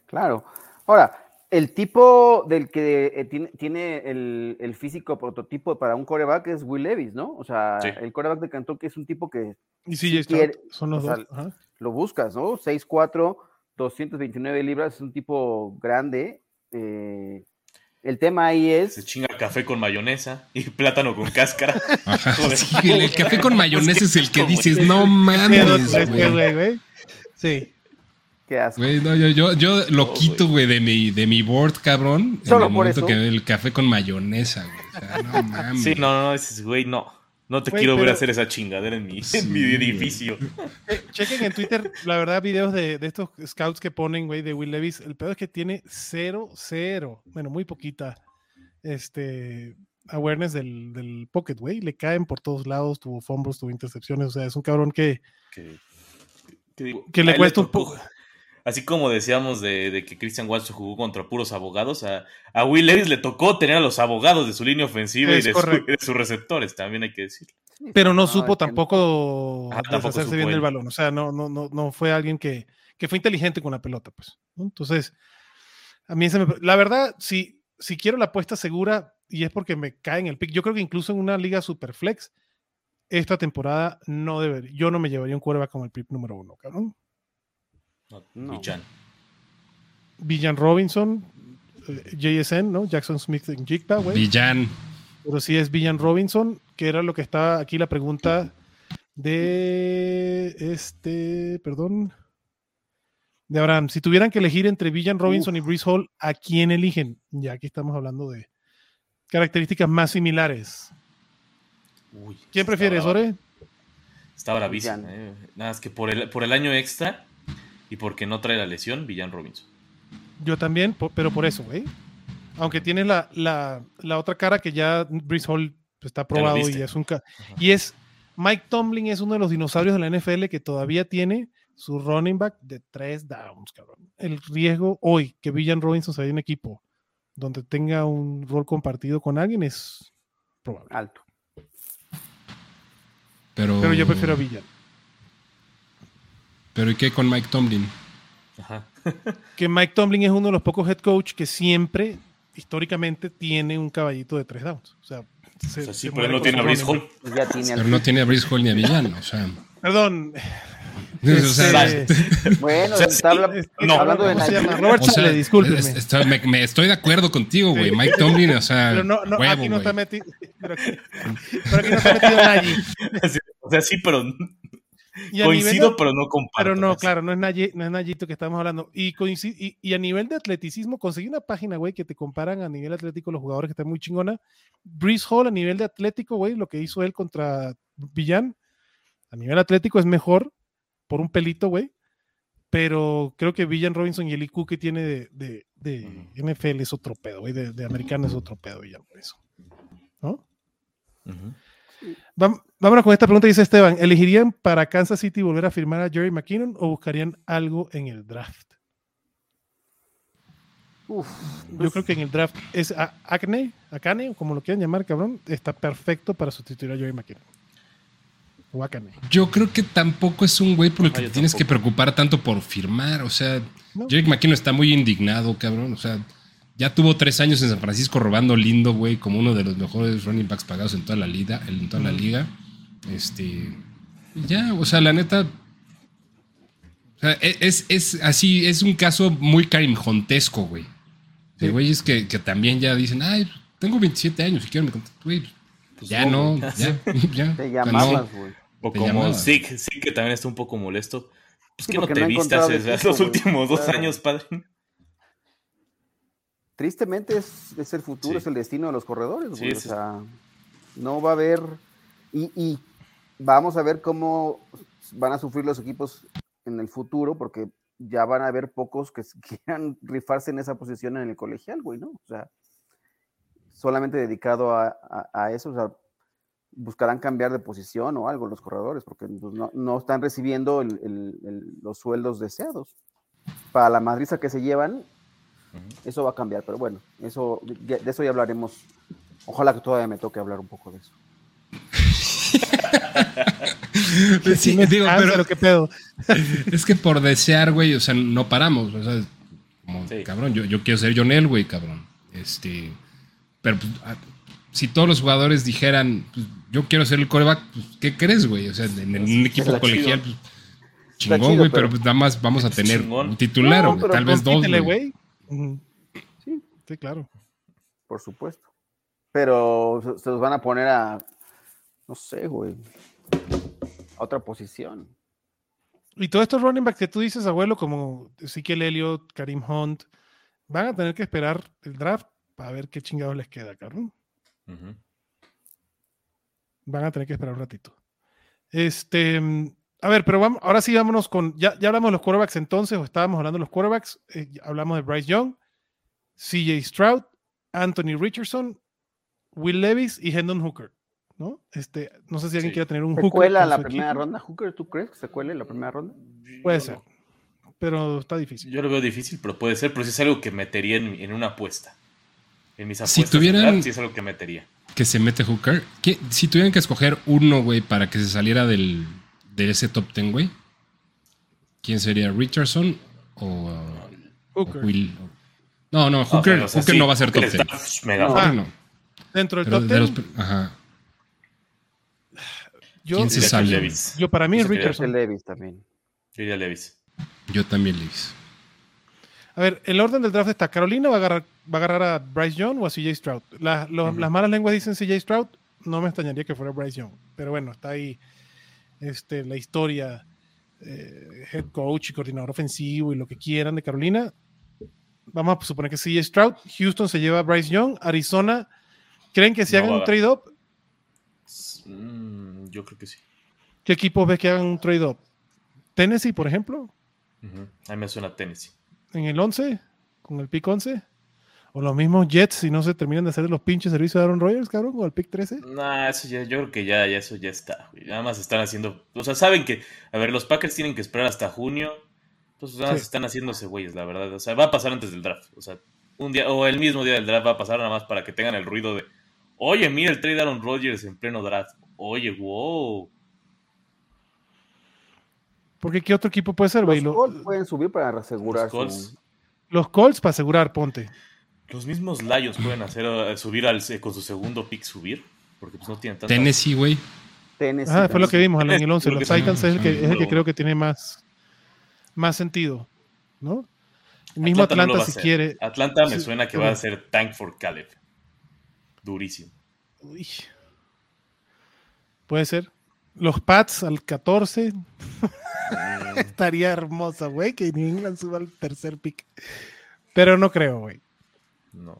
Claro. Ahora, el tipo del que eh, tiene, tiene el, el físico prototipo para un coreback es Will Levis, ¿no? O sea, Sí. el coreback de Kentucky es un tipo que y si CJ Stroud quiere- son los sea, dos. Ajá. lo buscas, ¿no? 6'4, 229 libras, es un tipo grande. eh, El tema ahí Se es. chinga café con mayonesa y plátano con cáscara. Ajá, sí, el, el café con mayonesa es el que dices, no mames, güey. güey, güey. Sí. Qué asco. Güey, no, yo, yo, yo lo quito, güey, de mi, de mi board, cabrón. Solo en el por momento eso. que el café con mayonesa, güey. O sea, no mames. Sí, no, no, dices, güey, no. No te quiero ver pero- hacer esa chingadera en mi, Sí, en mi edificio. Eh, chequen en Twitter, la verdad, videos de, de estos scouts que ponen, güey, de Will Levis. El peor es que tiene cero, cero, bueno, muy poquita, este, awareness del, del pocket, güey. Le caen por todos lados, tuvo fumbles, tuvo intercepciones, o sea, es un cabrón que, Que, que digo, que le cuesta un poco. Así como decíamos de, de que Christian Watson jugó contra puros abogados, a, a Will Levis le tocó tener a los abogados de su línea ofensiva y de, su- de sus receptores, también hay que decir. Pero no No, supo tampoco deshacerse supo bien él. del balón. O sea, no, no, no, no fue alguien que, que fue inteligente con la pelota, pues. Entonces, a mí se me, la verdad, si, si quiero la apuesta segura, y es porque me cae en el pick, yo creo que incluso en una liga super flex, esta temporada no debería, yo no me llevaría un quarterback como el pick número uno, cabrón. No. Villan Robinson, eh, JSN, ¿no? Jackson Smith en Jigba, güey. Villán. Pero sí es Villan Robinson, que era lo que está aquí la pregunta de este, perdón, de Abraham. Si tuvieran que elegir entre Villan Robinson y Brees Hall, ¿a quién eligen? Ya aquí estamos hablando de características más similares. Uy, ¿Quién prefieres, bravo. Ore? Está bravísimo. Villan. eh. Nada, es que por el, por el año extra y porque no trae la lesión, Villan Robinson. Yo también, pero por eso, güey. Aunque tienes la, la, la otra cara que ya Brees Hall pues, está probado y es un... ca- Y es... Mike Tomlin es uno de los dinosaurios de la NFL que todavía tiene su running back de tres downs, cabrón. El riesgo hoy que Villan Robinson se vaya un equipo donde tenga un rol compartido con alguien es probable. Alto. Pero, Pero yo prefiero a Villan. Pero ¿y qué con Mike Tomlin? Ajá. Que Mike Tomlin es uno de los pocos head coach que siempre, históricamente, tiene un caballito de tres downs. O sea, se- O sea, sí, se pero muere no tiene a running Hall. Pues ya tiene Pero al- no tiene a Brice Hall ni a Villán, o sea. Perdón. o sea, este, Bueno, O sea, está, habla- no. hablando de ¿cómo se Nike. llama? Robert Sale, discúlpeme. me, me estoy de acuerdo contigo, güey. Mike Tomlin, o sea, Pero no, no, huevo, aquí no está metido. Pero aquí, pero aquí no está metido Nagy. O sea, sí, pero Y coincido, de- pero no comparto. pero no, claro, no es, no es Nayito que estamos hablando. Y, y, y a nivel de atleticismo, conseguí una página, güey, que te comparan a nivel atlético los jugadores que están muy chingona. Breeze Hall a nivel de atlético, güey, lo que hizo él contra Villan, a nivel atlético es mejor por un pelito, güey. Pero creo que Villan Robinson y el IQ que tiene de, de- de NFL es otro pedo, güey. De, de americano es otro pedo, Villan, eso. ¿No? Ujú. Vam- Vámonos con esta pregunta, dice Esteban. ¿Elegirían para Kansas City volver a firmar a Jerry McKinnon o buscarían algo en el draft? Uf, Yo creo que en el draft es a- Acne, Acane, o como lo quieran llamar, cabrón, está perfecto para sustituir a Jerry McKinnon. O Acane. Yo creo que tampoco es un güey por el que te tienes que preocupar tanto por firmar. O sea, No. Jake McKinnon está muy indignado, cabrón. O sea, ya tuvo tres años en San Francisco robando lindo, güey, como uno de los mejores running backs pagados en toda la liga. En toda la liga. Este. Ya, o sea, la neta. O sea, e- es, es así, es un caso muy Karim Hontesco, güey. De Sí. güeyes que, que también ya dicen, ay, tengo 27 años y quiero me contacto, güey. Pues ya no, no, ya, ya. te O llamabas, no. güey. O Te como. Zeke, Zeke que también está un poco molesto. Pues Sí, que no te no equipo, los últimos dos Claro. años, padre. Tristemente es, es el futuro, Sí. es el destino de los corredores, Sí, güey. o sea, no va a haber. Y, y vamos a ver cómo van a sufrir los equipos en el futuro, porque ya van a haber pocos que quieran rifarse en esa posición en el colegial, güey, ¿no? O sea, solamente dedicado a, a- a eso, o sea, buscarán cambiar de posición o algo los corredores, porque pues, no, no están recibiendo el- el- el- los sueldos deseados. Para la madriza que se llevan, eso va a cambiar, pero bueno, eso de eso ya hablaremos. Ojalá que todavía me toque hablar un poco de eso. Sí, ¿Tienes digo, cáncer pero qué pedo? es que por desear, güey, o sea, no paramos. O sea, como, Sí. cabrón, yo, yo quiero ser John Elway, cabrón. Este, pero pues, ah, si todos los jugadores dijeran, pues, yo quiero ser el coreback, pues, ¿qué crees, güey? O sea, en, en un equipo colegial, chido. pues, chingón, güey, pero- pero pues nada más vamos a tener chingón. un titular, No, güey, tal vez dos, güey. güey. Sí. Sí, claro. por supuesto. Pero se los van a poner a, no sé, güey, a otra posición. Y todos estos running backs que tú dices, abuelo, como Ezekiel Elliott, Karim Hunt, van a tener que esperar el draft para ver qué chingados les queda, cabrón. Ujú. Van a tener que esperar un ratito. Este, a ver, pero vamos, ahora sí vámonos con, ya, ya hablamos de los quarterbacks entonces, o estábamos hablando de los quarterbacks, eh, hablamos de Bryce Young, CJ Stroud, Anthony Richardson, Will Levis y Hendon Hooker, ¿no? Este, no sé si alguien Sí. quiere tener un ¿Se Hooker. cuela con la primera equipo. ronda? ¿Hooker, tú crees que se cuele la primera ronda? Puede ser, pero está difícil. Yo lo veo difícil, pero puede ser, pero sí es algo que metería en, en una apuesta. En mis Si apuestas, tuvieran- ¿verdad? sí es algo que metería. Que se mete Hooker. ¿Qué- si tuvieran que escoger uno, güey, para que se saliera del, de ese top 10, güey, ¿quién sería? ¿Richardson o, o Hooker. Will? No, no, Hooker, pero, o sea, Hooker sí, no va a ser top Hooker 10. está mega No. Hooker no. Dentro del Pero top de 10, los- ajá. Yo, ¿Quién se Diría que sale? Levis. yo para mí es Richardson. Levis también. Yo Levis. Yo también, Levis. A ver, el orden del draft está. Carolina va a agarrar, va a, agarrar a Bryce Young o a CJ Stroud. La- lo- Ujú. Las malas lenguas dicen CJ Stroud. No me extrañaría que fuera Bryce Young. Pero bueno, está ahí este, la historia, eh, head coach y coordinador ofensivo y lo que quieran de Carolina. Vamos a suponer que CJ Stroud. Houston se lleva a Bryce Young. Arizona, ¿creen que si No hagan un trade-up? Mm, yo creo que sí. ¿Qué equipos ves que hagan un trade-up? Tennessee, por ejemplo, Ujú. A mí me suena Tennessee. en el 11, con el pick 11. O los mismos Jets, si no se terminan de hacer los pinches servicios de Aaron Rodgers, cabrón, o el pick 13. Nah, eso ya, yo creo que ya, ya eso ya está. güey. Nada más están haciendo. O sea, saben que. A ver, los Packers tienen que esperar hasta junio. Entonces, nada más Sí. están haciéndose güeyes, la verdad. O sea, va a pasar antes del draft. O sea, un día, o el mismo día del draft va a pasar nada más para que tengan el ruido de. Oye, mira el trade de Aaron Rodgers en pleno draft. Oye, wow. Porque ¿qué otro equipo puede ser, Los güey? Lo- Colts pueden subir para asegurar Los Colts. Los Colts para asegurar, ponte. Los mismos Lions pueden hacer eh, subir al, con su segundo pick subir. Porque pues no tienen tanta. Tennessee, güey. Tennessee. Ah, fue lo que vimos en el 11. Creo Los. Titans es el que, es el que No. creo que tiene más, más sentido, ¿no? El mismo Atlanta si quiere. Atlanta me Sí, suena que va a ser Tank for Caleb. Durísimo. Uy. Puede ser. Los Pats al 14. Mm, Estaría hermosa, güey, que New England suba al tercer pick. Pero no creo, güey. no.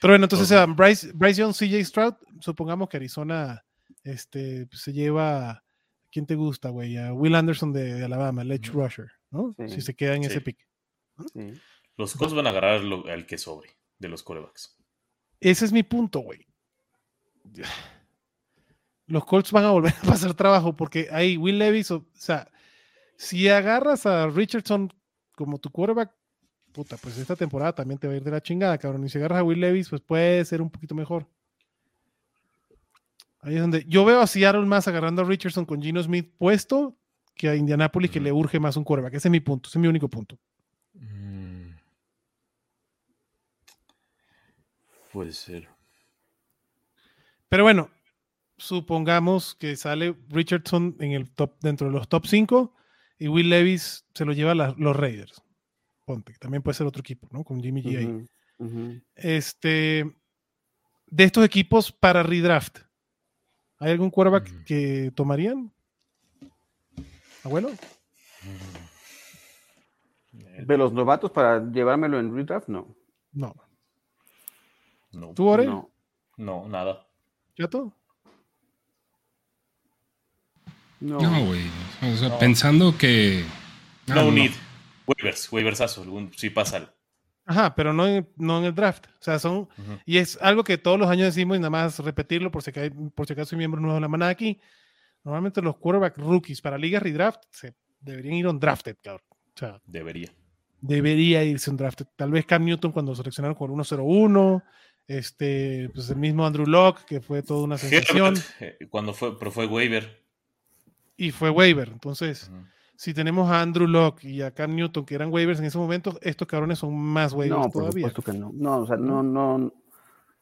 Pero bueno, entonces Ok. eh, Bryce, Bryce Young, CJ Stroud, supongamos que Arizona este, se lleva. ¿Quién te gusta, güey? A Will Anderson de, de Alabama, el edge rusher, ¿no? Sí. Si se queda en Sí. ese pick. Sí. Los Colts van a agarrar lo- al que sobre de los corebacks. Ese es mi punto, güey. Los Colts van a volver a pasar trabajo porque ahí Will Levis, o, sea, si agarras a Richardson como tu quarterback, puta, pues esta temporada también te va a ir de la chingada, cabrón. Y si agarras a Will Levis, pues puede ser un poquito mejor. Ahí es donde yo veo a Seattle más agarrando a Richardson con Gino Smith puesto que a Indianapolis que le urge más un quarterback. Ese es mi punto, ese es mi único punto. Mm. Puede ser. Pero bueno, supongamos que sale Richardson en el top, dentro de los top 5 y Will Levis se lo lleva a la- los Raiders. Ponte, que también puede ser otro equipo, ¿no? Con Jimmy G ahí. Este, de estos equipos para redraft, ¿hay algún quarterback que tomarían? Abuelo, De los novatos para llevármelo en redraft, no. no. No, ¿Tú, Ore? No. no, nada. ¿Chato? No. No, güey. O sea, No. pensando que. No, Ah, need. Waivers, waiversazo. algún- Si pasa. algo. Ajá, pero no en, no en el draft. O sea, son. Y es algo que todos los años decimos y nada más repetirlo por si, acaso, por si acaso hay miembros nuevos de la manada aquí. Normalmente los quarterback rookies para ligas redraft se deberían ir un drafted, cabrón. O sea, Debería. debería irse un drafted. Tal vez Cam Newton cuando seleccionaron con 1-0-1. Este, pues el mismo Andrew Locke, que fue toda una sensación. Cuando fue, pero fue waiver. Y fue waiver. Entonces, si tenemos a Andrew Locke y a Cam Newton, que eran waivers en ese momento, estos cabrones son más waivers No, por todavía. supuesto que no. No, o sea, no, no.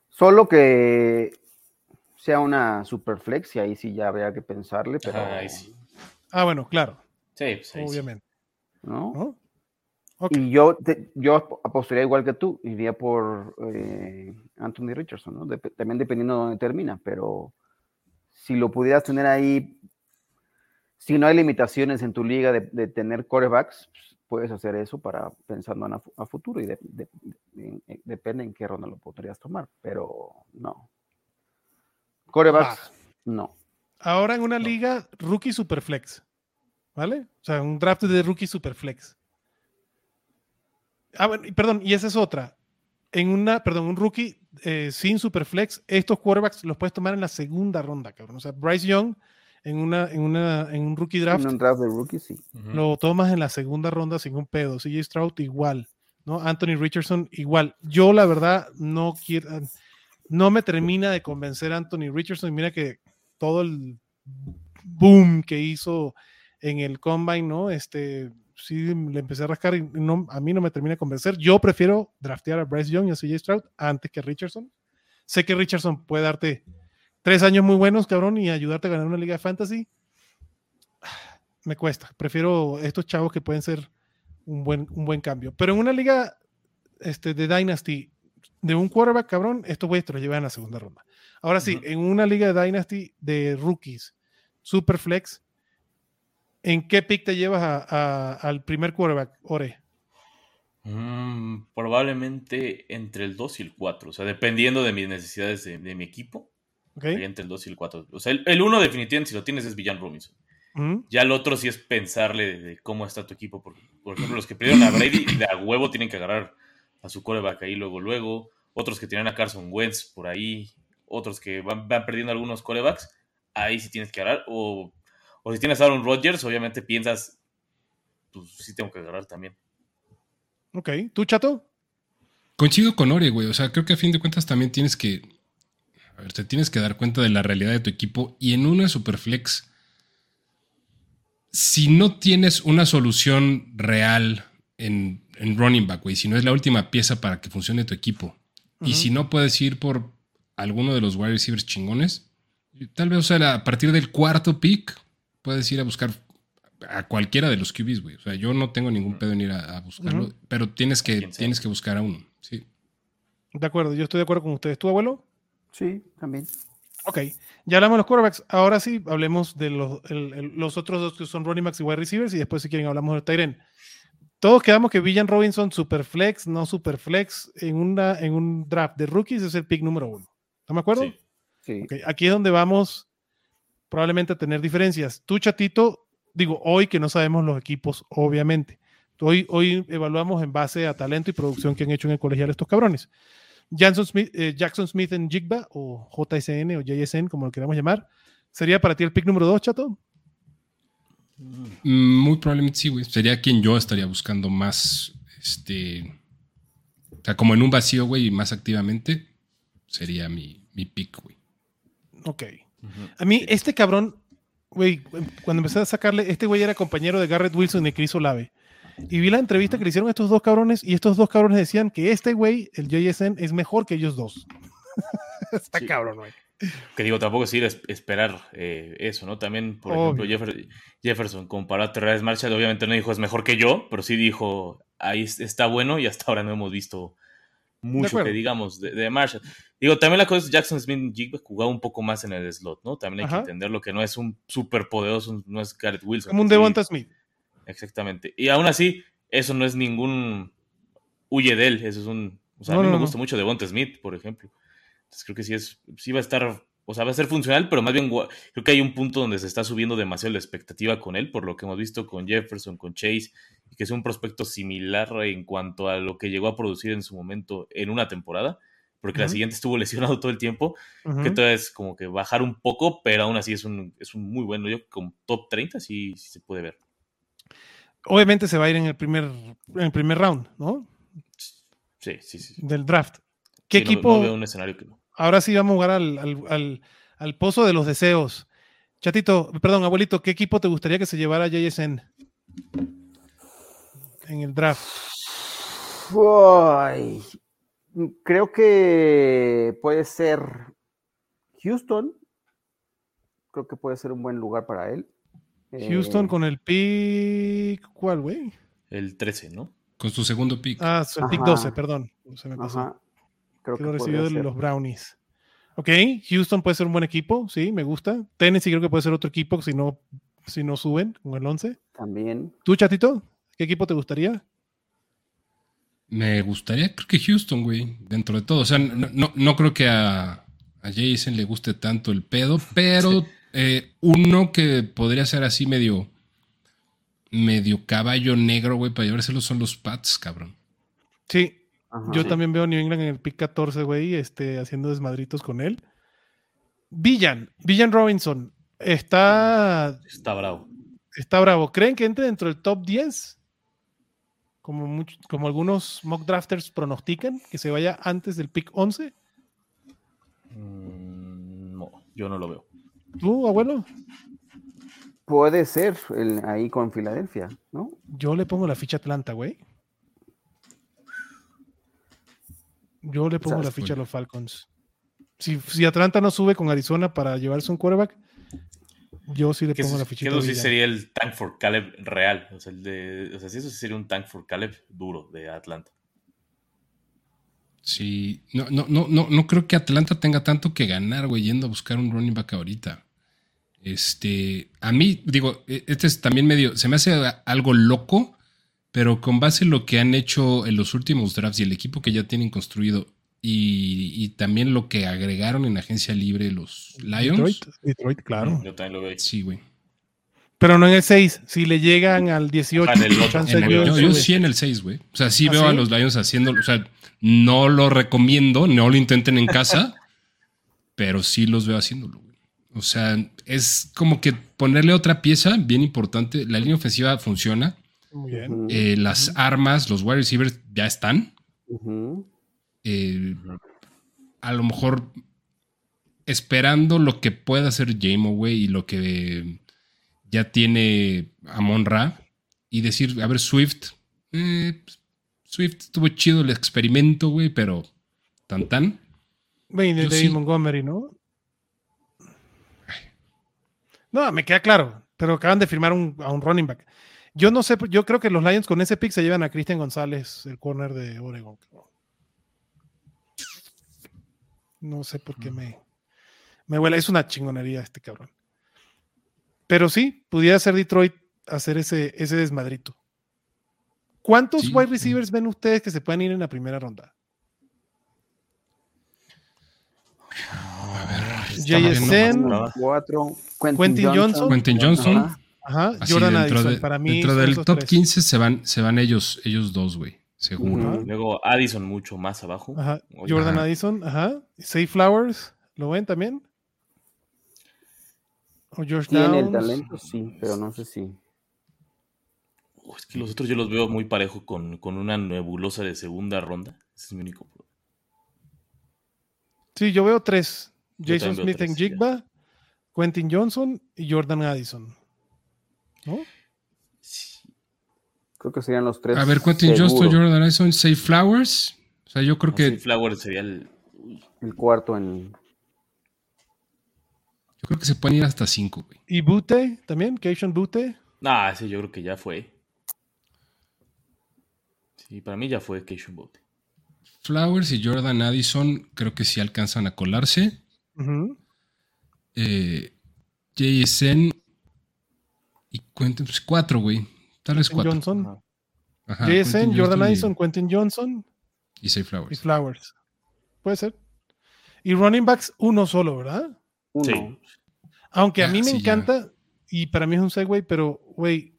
Solo que sea una superflex y ahí sí ya habría que pensarle, pero. Ajá, ahí sí. Ah, bueno, claro, Sí, pues ahí sí. obviamente. ¿no? ¿no? Y yo, yo apostaría igual que tú, iría por eh, Anthony Richardson, ¿no? también dependiendo de dónde termina, pero si lo pudieras tener ahí, si no hay limitaciones en tu liga de, tener corebacks, pues, puedes hacer eso para pensando en a, futuro y depende en qué ronda lo podrías tomar, pero no. Corebacks, no. Ahora en una liga rookie superflex, ¿vale? O sea, un draft de rookie superflex. Ah, bueno, perdón, y esa es otra. En una, perdón, un rookie eh, sin superflex, estos quarterbacks los puedes tomar en la segunda ronda, cabrón. O sea, Bryce Young en una, en una, en un rookie draft. En un draft de rookie, sí. Lo tomas en la segunda ronda sin un pedo. CJ Stroud igual, ¿no? Anthony Richardson igual. Yo la verdad no quiero, no me termina de convencer Anthony Richardson. Mira que todo el boom que hizo en el combine, ¿no? Este, sí le empecé a rascar y no, a mí no me termina de convencer. Yo prefiero draftear a Bryce Young y a CJ Stroud antes que a Richardson. Sé que Richardson puede darte tres años muy buenos, cabrón, y ayudarte a ganar una liga de fantasy. Me cuesta. Prefiero estos chavos que pueden ser un buen, un buen cambio. Pero en una liga este, de Dynasty, de un quarterback, cabrón, estos güeyes te lo llevan a la segunda ronda. Ahora sí, en una liga de Dynasty de rookies, super flex, ¿En qué pick te llevas al primer quarterback, Ore? Mm, probablemente entre el 2 y el 4. O sea, dependiendo de mis necesidades de, mi equipo. Entre el 2 y el 4. O sea, el 1 definitivamente si lo tienes es Villan Robinson. Ya el otro sí es pensarle de, cómo está tu equipo. Por, por ejemplo, los que perdieron a Brady de a huevo tienen que agarrar a su quarterback ahí luego, luego. Otros que tienen a Carson Wentz por ahí. Otros que van, van perdiendo algunos quarterbacks. Ahí sí tienes que agarrar. O o si tienes a Aaron Rodgers, obviamente piensas, pues sí tengo que agarrar también. Ok, ¿tú, chato? Coincido con Ore, güey. O sea, creo que a fin de cuentas también tienes que. A ver, te tienes que dar cuenta de la realidad de tu equipo. Y en una Superflex, si no tienes una solución real en, running back, güey, si no es la última pieza para que funcione tu equipo, y si no puedes ir por alguno de los wide receivers chingones, tal vez, o sea, a partir del cuarto pick, puedes ir a buscar a cualquiera de los QBs, güey. O sea, yo no tengo ningún pedo en ir a, buscarlo, pero tienes que, tienes que buscar a uno, sí. De acuerdo, yo estoy de acuerdo con ustedes. ¿Tu abuelo? Sí, también. Ok, ya hablamos de los quarterbacks. Ahora sí, hablemos de los, los otros dos que son running backs y wide receivers y después si quieren hablamos de Tyren. Todos quedamos que Villan Robinson, super flex, no super flex, en, una, en un draft de rookies es el pick número uno. ¿Están de acuerdo? Sí. Aquí es donde vamos probablemente tener diferencias. Tú, chatito, digo, hoy que no sabemos los equipos, obviamente. Hoy, hoy evaluamos en base a talento y producción que han hecho en el colegial estos cabrones. Jackson Smith, eh, Jackson Smith en Jigba, o JSN, o JSN, como lo queramos llamar, ¿sería para ti el pick número dos, chato? Mm, muy probablemente sí, güey. Sería quien yo estaría buscando más, este, o sea, como en un vacío, güey, y más activamente, sería mi, mi pick, güey. Ok. A mí, este cabrón, güey, cuando empecé a sacarle, este güey era compañero de Garrett Wilson y Chris Olave. Y vi la entrevista que le hicieron a estos dos cabrones y estos dos cabrones decían que este güey, el JSN, es mejor que ellos dos. Está cabrón, güey. Que digo, tampoco es ir a esperar eh, eso, ¿no? También, por ejemplo, Jefferson comparó a Terrence Marshall, obviamente no dijo es mejor que yo, pero sí dijo ahí está bueno y hasta ahora no hemos visto mucho que digamos de, Marshall. Digo, también la cosa es Jackson Smith Jigba jugaba un poco más en el slot, ¿no? También hay que entender lo que no es un súper poderoso, no es Garrett Wilson. Como un Devonta Smith. Exactamente. Y aún así, eso no es ningún huye de él, eso es un... O sea, a mí me gusta mucho Devonta Smith, por ejemplo. Entonces creo que sí es, sí va a estar o sea, va a ser funcional, pero más bien creo que hay un punto donde se está subiendo demasiado la expectativa con él, por lo que hemos visto con Jefferson, con Chase, y que es un prospecto similar en cuanto a lo que llegó a producir en su momento en una temporada, porque la siguiente estuvo lesionado todo el tiempo, que entonces como que bajar un poco, pero aún así es un, es un muy bueno, yo con top 30 sí, sí se puede ver. Obviamente se va a ir en el primer, en el primer round, ¿no? Sí, sí, sí. Del draft. ¿Qué equipo? No, veo un escenario que no ahora sí vamos a jugar al, pozo de los deseos. Chatito, perdón, abuelito, ¿qué equipo te gustaría que se llevara JSN en el draft? creo que puede ser Houston. Creo que puede ser un buen lugar para él. Houston eh, con el pick. ¿Cuál, güey? El 13, ¿no? con su segundo pick. Ah, su pick Ajá. 12, perdón. Se me pasó. Ajá. Creo que que lo recibió de los Brownies. Ok, Houston puede ser un buen equipo, sí, me gusta. Tennessee creo que puede ser otro equipo si no, si no suben con el 11. También. ¿Tú, Chatito? ¿Qué equipo te gustaría? Me gustaría, creo que Houston, güey, dentro de todo. O sea, no, no, no creo que a, a Jason le guste tanto el pedo, pero eh, uno que podría ser así medio, medio caballo negro, güey, para llevárselo son los Pats, cabrón. Sí, Ajá. yo también veo a New England en el pick 14, güey, este, haciendo desmadritos con él. Villan, Villan Robinson, está, Está bravo. está bravo. ¿Creen que entre dentro del top 10? Como, como algunos mock drafters pronostican, que se vaya antes del pick 11. Mm, no, yo no lo veo. ¿Tú, abuelo? Puede ser el- ahí con Filadelfia, ¿no? Yo le pongo la ficha a Atlanta, güey. Yo le pongo la ficha a los Falcons. Si, si Atlanta no sube con Arizona para llevarse un quarterback, yo sí le Que pongo eso, la que fichita. eso sí sería el tank for Caleb real. O sea, el de, o sea, eso sí sería un tank for Caleb duro de Atlanta. Sí, no, no, no, no, no creo que Atlanta tenga tanto que ganar, güey, yendo a buscar un running back ahorita. Este, a mí, digo, e- este es también medio, se me hace algo loco, pero con base en lo que han hecho en los últimos drafts y el equipo que ya tienen construido y, y también lo que agregaron en agencia libre los Lions. Detroit, Detroit, claro. Yo también lo veo. Sí, güey. Pero no en el 6. Si le llegan al 18, Ajá, en el otro. chance En el- yo- yo, yo sí en el 6, güey. O sea, sí ¿Ah, veo sí? a los Lions haciéndolo. O sea, no lo recomiendo, no lo intenten en casa, pero sí los veo haciéndolo, güey. O sea, es como que ponerle otra pieza bien importante. La línea ofensiva funciona. Muy bien. Eh, las armas, los wide receivers ya están. Eh, a lo mejor esperando lo que pueda hacer Jamo, güey, y lo que ya tiene Amon Ra, y decir, a ver, Swift, eh, Swift estuvo chido el experimento, güey, pero tan tan. Yo David sí. Montgomery, ¿no? No, me queda claro, pero acaban de firmar un- a un running back. Yo no sé, yo creo que los Lions con ese pick se llevan a Christian González, el corner de Oregon. No sé por qué me, me huele. Es una chingonería este cabrón. Pero sí, pudiera ser Detroit hacer ese, ese desmadrito. ¿Cuántos Sí, wide sí. receivers ven ustedes que se puedan ir en la primera ronda? JSN. Cuatro. Quentin Johnson. Quentin Johnson. Ajá. Ajá, Así Jordan dentro, Addison, de- para mí dentro del top tres. 15 se van, se van ellos, ellos dos, güey. Seguro. Luego Addison mucho más abajo. Ajá, Jordan Ajá. Addison, ajá. Say Flowers, ¿lo ven también? O Tiene el talento, sí, pero no sé si. oh, es que los otros yo los veo muy parejo con, con una nebulosa de segunda ronda. Ese es mi único problema. Sí, yo veo tres. Yo Jason veo Smith en Jigba, Quentin Johnson y Jordan Addison. ¿No? Creo que serían los tres. A ver, Quentin seguro. Johnston, Jordan Addison, Safe Flowers. O sea, yo creo que, Así Flower sería el. El cuarto en. Creo que se pueden ir hasta 5, güey. Y Bute también, Keishon Bute. Nah, ese yo creo que ya fue. Sí, para mí ya fue Keishon Bote. Flowers y Jordan Addison creo que sí alcanzan a colarse. Ujú. Eh, JSN y Quentin, pues cuatro, güey. Tal vez cuatro. Johnson. Ajá. JSN, Quentin Jordan y- Addison, Quentin Johnson Y y Flowers. Flowers. Puede ser. Y running backs, uno solo, ¿verdad? Uno. Sí. Aunque a Ah, mí me sí, ya. encanta, y para mí es un segue, pero, güey,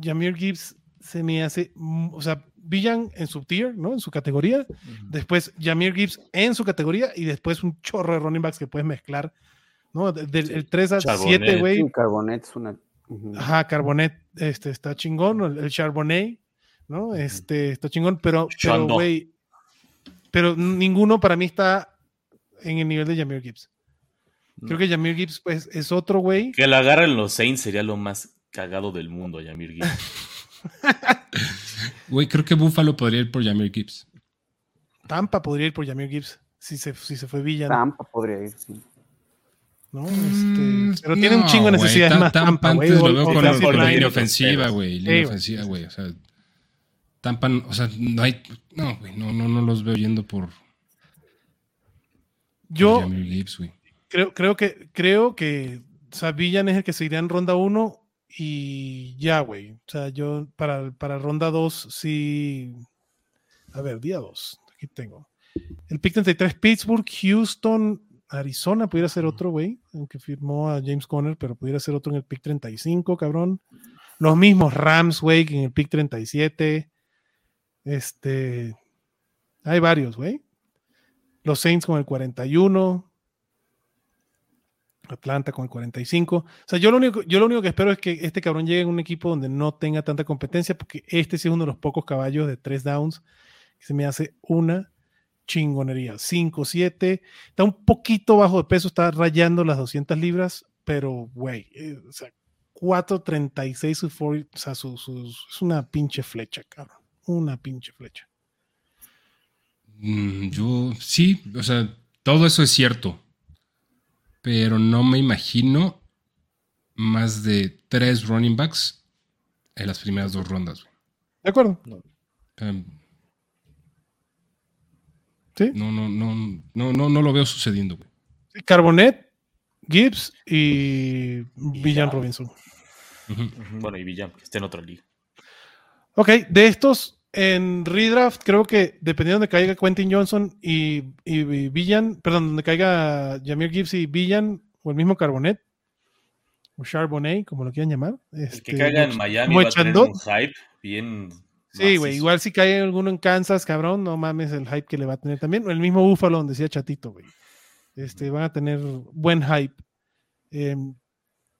Jameer Gibbs se me hace, o sea, Villan en su tier, ¿no? En su categoría. Después Jameer Gibbs en su categoría y después un chorro de running backs que puedes mezclar, ¿no? De- Del Sí. el 3 al Charbonnet. 7, güey. Carbonet es una. Ajá, Carbonet este, está chingón, el, el Charbonnet, ¿no? Este, está chingón, pero, pero, güey, pero ninguno para mí está en el nivel de Jameer Gibbs. Creo que Jameer Gibbs, pues, es otro güey. Que la agarren los Saints sería lo más cagado del mundo, Yamir Gibbs. Güey, creo que Buffalo podría ir por Jameer Gibbs. Tampa podría ir por Jameer Gibbs si se, si se fue Villan, Tampa podría ir, sí. ¿no? Mm, Este, pero tiene un chingo de Ta- más Tampa Tampa, güey. antes lo veo con, la línea ofensiva, güey. Línea ofensiva, güey. O sea, Tampa, o sea, no hay. No, güey, no, no, no los veo yendo por. Yo Jameer Gibbs, güey. Creo, creo que, creo que o sea, Villan es el que se irá en ronda 1 y ya, güey. O sea, yo para, para ronda 2 sí. A ver, día 2. Aquí tengo. El pick 33, Pittsburgh, Houston, Arizona, pudiera ser otro, güey. Aunque firmó a James Conner, pero pudiera ser otro en el pick 35, cabrón. Los mismos Rams, güey, en el pick 37. Este. Hay varios, güey. Los Saints con el 41. Atlanta con el 45. O sea, yo lo, único, yo lo único que espero es que este cabrón llegue en un equipo donde no tenga tanta competencia, porque este sí es uno de los pocos caballos de tres downs que se me hace una chingonería. 5, 7. Está un poquito bajo de peso, está rayando las 200 libras, pero, güey, eh, o sea, 4.36 su 40, o sea, su, su- es una pinche flecha, cabrón. Una pinche flecha. Mm, yo sí, o sea, todo eso es cierto. Pero no me imagino más de tres running backs en las primeras dos rondas. güey. ¿De acuerdo? Sea, Sí. no, no, no, no, no, no lo veo sucediendo, güey. Carbonet, Gibbs y Villan Robinson. Bueno, y Villam, que está en otra liga. Ok, de estos en redraft, creo que dependiendo de donde caiga Quentin Johnson y, y, y Villan, perdón, donde caiga Jameer Gibbs y Villan, o el mismo Carbonet, o Charbonnet, como lo quieran llamar. El este, que caiga en Miami va a tener un hype bien. Sí, güey, igual si cae alguno en Kansas, cabrón, no mames el hype que le va a tener también. El mismo Buffalo, donde decía Chatito, güey. Este, van a tener buen hype. Eh,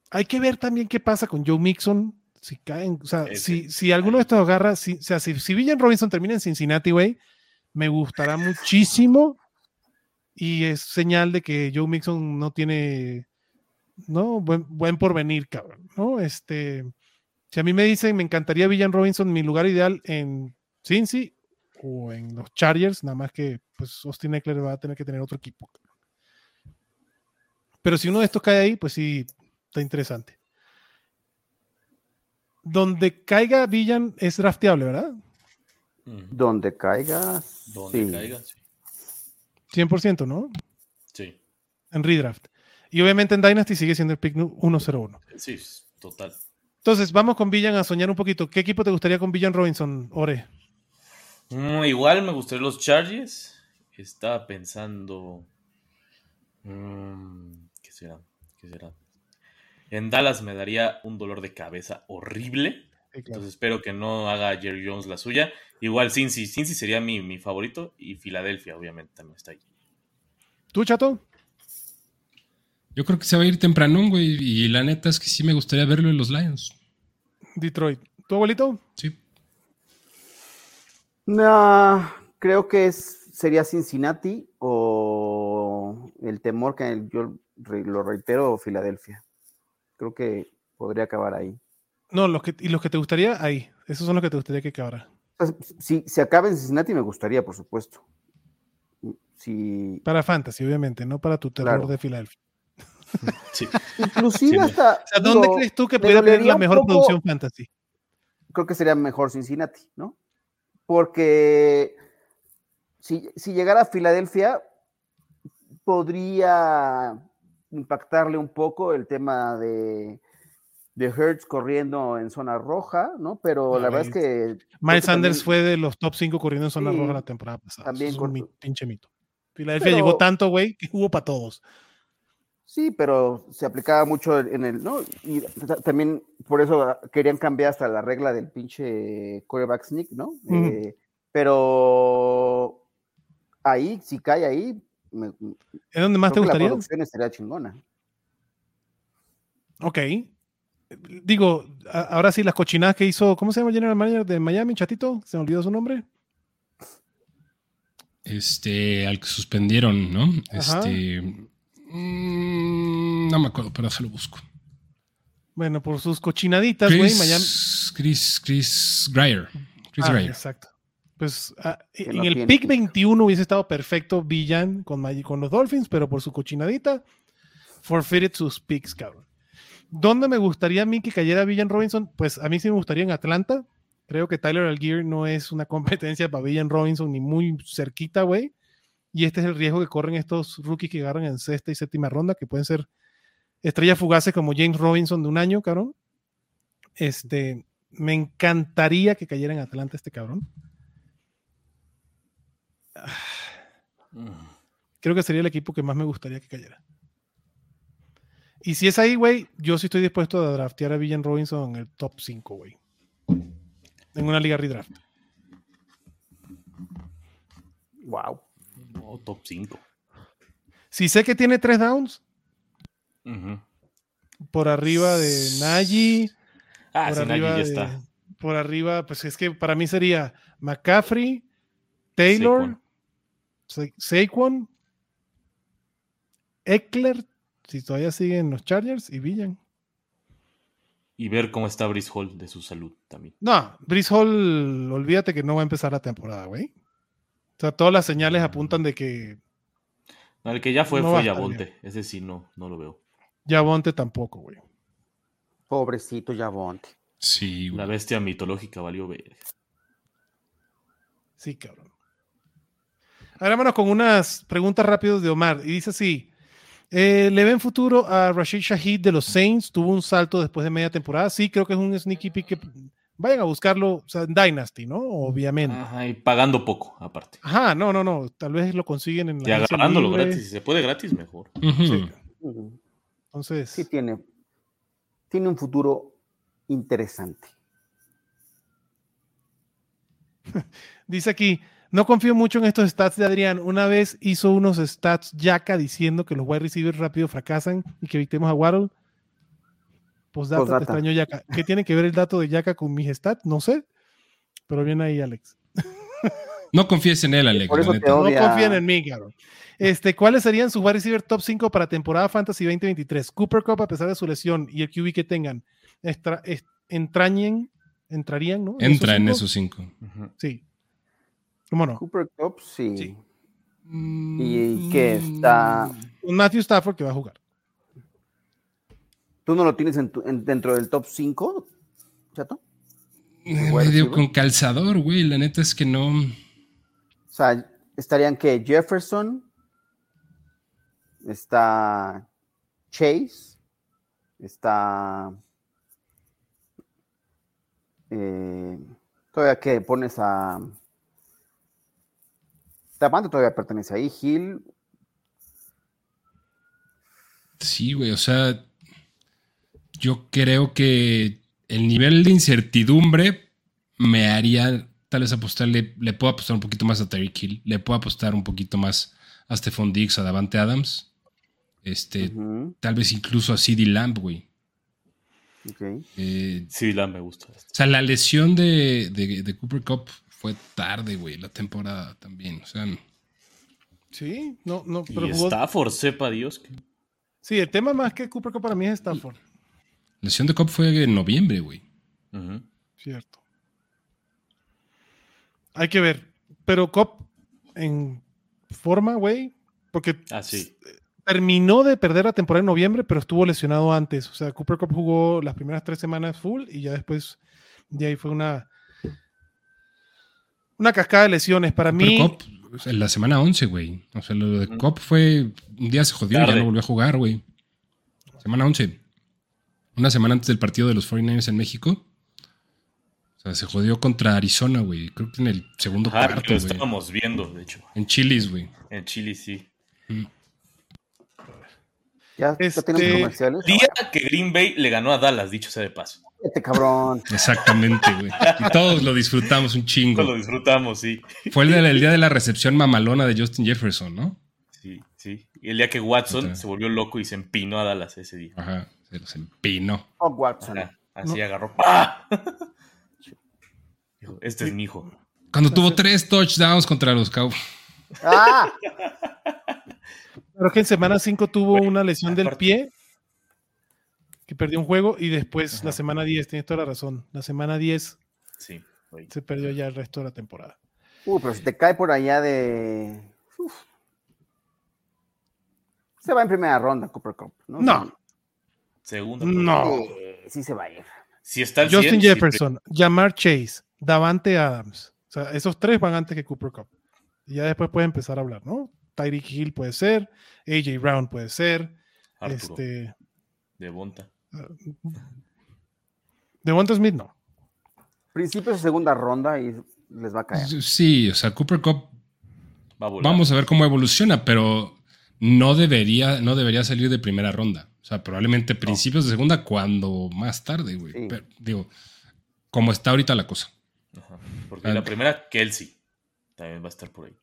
hay que ver también qué pasa con Joe Mixon. Si caen, o sea, si, si alguno de estos agarra, si, o sea, si, si Villan Robinson termina en Cincinnati, güey, me gustará muchísimo. Y es señal de que Joe Mixon no tiene, ¿no? Buen, buen porvenir, cabrón, ¿no? Este, si a mí me dicen, me encantaría Villan Robinson, mi lugar ideal en Cincy o en los Chargers, nada más que pues Austin Eckler va a tener que tener otro equipo. Pero si uno de estos cae ahí, pues sí, está interesante. Donde caiga Villan es drafteable, ¿verdad? Donde caiga. Donde sí. caiga, sí. 100%, ¿no? Sí, En redraft. Y obviamente en Dynasty sigue siendo el pick nu- 101. sí, total. Entonces, vamos con Villan a soñar un poquito. ¿Qué equipo te gustaría con Villan Robinson, Ore? Mm, igual me gustaría los Chargers. Estaba pensando. mm, ¿Qué será? ¿Qué será? En Dallas me daría un dolor de cabeza horrible. Entonces espero que no haga Jerry Jones la suya. Igual Cincy. Cincy sería mi, mi favorito. Y Filadelfia, obviamente, también está ahí. ¿Tú, Chato? Yo creo que se va a ir temprano, güey. Y la neta es que sí me gustaría verlo en los Lions. Detroit. ¿Tu abuelito? Sí. No, creo que es, sería Cincinnati o el temor que yo re- lo reitero, Filadelfia. Creo que podría acabar ahí. No, los que, y los que te gustaría, ahí. Esos son los que te gustaría que acabara. Si se acaba en Cincinnati, me gustaría, por supuesto. Si, Para Fantasy, obviamente, no para tu terror Claro. de Filadelfia. Sí. inclusive Sí, hasta. O sea, ¿dónde digo, crees tú que pudiera tener la mejor poco- producción Fantasy? creo que sería mejor Cincinnati, ¿no? Porque si, si llegara a Filadelfia, podría impactarle un poco el tema de, de Hertz corriendo en zona roja, ¿no? Pero la verdad es que. Miles Sanders también- fue de los top 5 corriendo en zona Sí, roja la temporada pasada. también es un pinche mito. Filadelfia llegó tanto, güey, que hubo para todos. Sí, pero se aplicaba mucho en el, ¿no? Y ta- también por eso querían cambiar hasta la regla del pinche quarterback sneak, ¿no? Eh, pero ahí, si cae ahí, me, ¿Es donde más te que la gustaría? producción estaría chingona. Ok. Digo, a- ahora sí, las cochinadas que hizo, ¿cómo se llama el general manager de Miami, chatito? ¿Se me olvidó su nombre? Este, al que suspendieron, ¿no? Ajá. Este. mm, no me acuerdo, pero se lo busco. Bueno, por sus cochinaditas, güey, Chris, Miami. Chris, Chris Greyer. Chris Ah, Greyer. exacto. Pues ah, en no el pick pick. 21 hubiese estado perfecto Villan con, con los Dolphins, pero por su cochinadita, forfeited sus picks, cabrón. ¿Dónde me gustaría a mí que cayera Villan Robinson? Pues a mí sí me gustaría en Atlanta. Creo que Tyler Algier no es una competencia para Villan Robinson ni muy cerquita, güey. Y este es el riesgo que corren estos rookies que agarran en sexta y séptima ronda, que pueden ser estrellas fugaces como James Robinson de un año, cabrón. Este, me encantaría que cayera en Atlanta este cabrón. Creo que sería el equipo que más me gustaría que cayera. Y si es ahí, güey, yo sí estoy dispuesto a draftear a Villan Robinson en el top 5, güey. En una liga redraft. Wow. No, top 5. Si sé que tiene tres downs, por arriba de Nagy, Ah, por sí, Nagy ya de- está. por arriba, pues es que para mí sería McCaffrey, Taylor, Sa- Saquon, Eckler, si todavía siguen los Chargers, y Villan. Y ver cómo está Brice Hall de su salud también. No, Brice Hall, olvídate que no va a empezar la temporada, güey. O sea, todas las señales apuntan de que No, el que ya fue No fue Yabonte. Ese sí, no, no lo veo. Javonte tampoco, güey. Pobrecito Javonte. Sí, La güey. bestia mitológica valió verga. Sí, cabrón. Ahora vámonos con unas preguntas rápidas de Omar. Y dice así: eh, ¿Le ven futuro a Rashid Shahid de los Saints? Tuvo un salto después de media temporada. Sí, creo que es un sneaky pick que vayan a buscarlo, o sea, en Dynasty, ¿no? Obviamente. Ajá, y pagando poco, aparte. Ajá, no, no, no. Tal vez lo consiguen en la Y agarrándolo libre. gratis. Si se puede gratis, mejor. Sí. Entonces, Sí tiene, tiene un futuro interesante. dice aquí, no confío mucho en estos stats de Adrián. Una vez hizo unos stats Yaka diciendo que los wide receivers rápido fracasan y que evitemos a Waddle. Postdata, te Postdata. extraño Yaka. ¿Qué tiene que ver el dato de Yaka con mis stats? No sé. Pero viene ahí, Alex. No confíes en él, Alex. Por eso te. No confíen en mí, cabrón. Este, ¿Cuáles serían sus wide receiver top 5 para temporada Fantasy 2023? Cooper Cup, a pesar de su lesión y el QB que tengan, extra- est- entrañen, entrarían, ¿no? Entra en cinco? esos cinco. Sí. ¿Cómo no? Cooper Cup, sí. Sí. ¿Y qué está? Un Matthew Stafford que va a jugar. ¿Tú no lo tienes en tu- en- dentro del top 5, chato? Eh, Medio con calzador, güey. La neta es que no. O sea, estarían que Jefferson, está Chase, está... eh, todavía que pones a... Davante todavía pertenece ahí, Hill, Sí, güey. O sea, yo creo que el nivel de incertidumbre me haría tal vez apostarle. Le puedo apostar un poquito más a Tyreek Hill. Le puedo apostar un poquito más a Stephon Diggs, a Davante Adams. Este, tal vez incluso a CD Lamb, güey. ok. Eh, Sí, la me gusta. o sea, la lesión de, de- de Cooper Cup fue tarde, güey, la temporada también. O sea, Sí, no, no, pero Y jugó- Stafford, sepa Dios. que- Sí, el tema más que Cooper Cup para mí es Stafford. la lesión de Cup fue en noviembre, güey. Ujú. Cierto. Hay que ver. Pero Cop en forma, güey, porque Ah, sí. terminó de perder la temporada en noviembre, pero estuvo lesionado antes. O sea, Cooper Cup jugó las primeras tres semanas full y ya después de ahí fue una una cascada de lesiones. Para Cooper mí, sea, en la semana 11, güey. O sea, lo de. Cup fue. Un día se jodió y ya Tarde. no volvió a jugar, güey. Semana 11. Una semana antes del partido de los 49ers en México. O sea, se jodió contra Arizona, güey. Creo que en el segundo Ajá, cuarto, lo estábamos viendo, de hecho. En Chilis, güey. En Chile, sí. Ya, ya Este, tenemos comerciales. Día que Green Bay le ganó a Dallas, dicho sea de paso. Este cabrón. Exactamente, güey. Y todos lo disfrutamos un chingo. Lo disfrutamos, sí. Fue el, del- el día de la recepción mamalona de Justin Jefferson, ¿no? Sí, sí. Y el día que Watson se volvió loco y se empinó a Dallas ese día. Ajá. Se los empinó. Oh, Watson. Ajá, Así agarró. ¡Pah! Dijo, este es mi hijo. Cuando tuvo tres touchdowns contra los Cowboys. ¡Ah! creo que en semana 5 tuvo una lesión del pie que perdió un juego y después Ajá. la semana 10, tienes toda la razón. La semana 10 Sí, güey. se perdió ya el resto de la temporada. Uh, pero si te cae por allá de. Uf. Se va en primera ronda, Cooper Cup. No. No. Segundo. No. Sí, sí se va a ir. Si está el Justin 100, sí, Jefferson, Jamar Chase, Davante Adams. O sea, esos tres van antes que Cooper Cup. Y ya después puede empezar a hablar, ¿no? Tyreek Hill puede ser, AJ Brown puede ser, Arturo, este, de Bonta. Devonta Smith no. Principios de segunda ronda y les va a caer. Sí, o sea, Cooper Cup, Va a vamos a ver cómo evoluciona, pero no debería, no debería salir de primera ronda. O sea, probablemente principios de segunda cuando más tarde, güey. Sí. Pero, Digo, como está ahorita la cosa. Ajá. Porque la primera, Kelsey. También va a estar por ahí.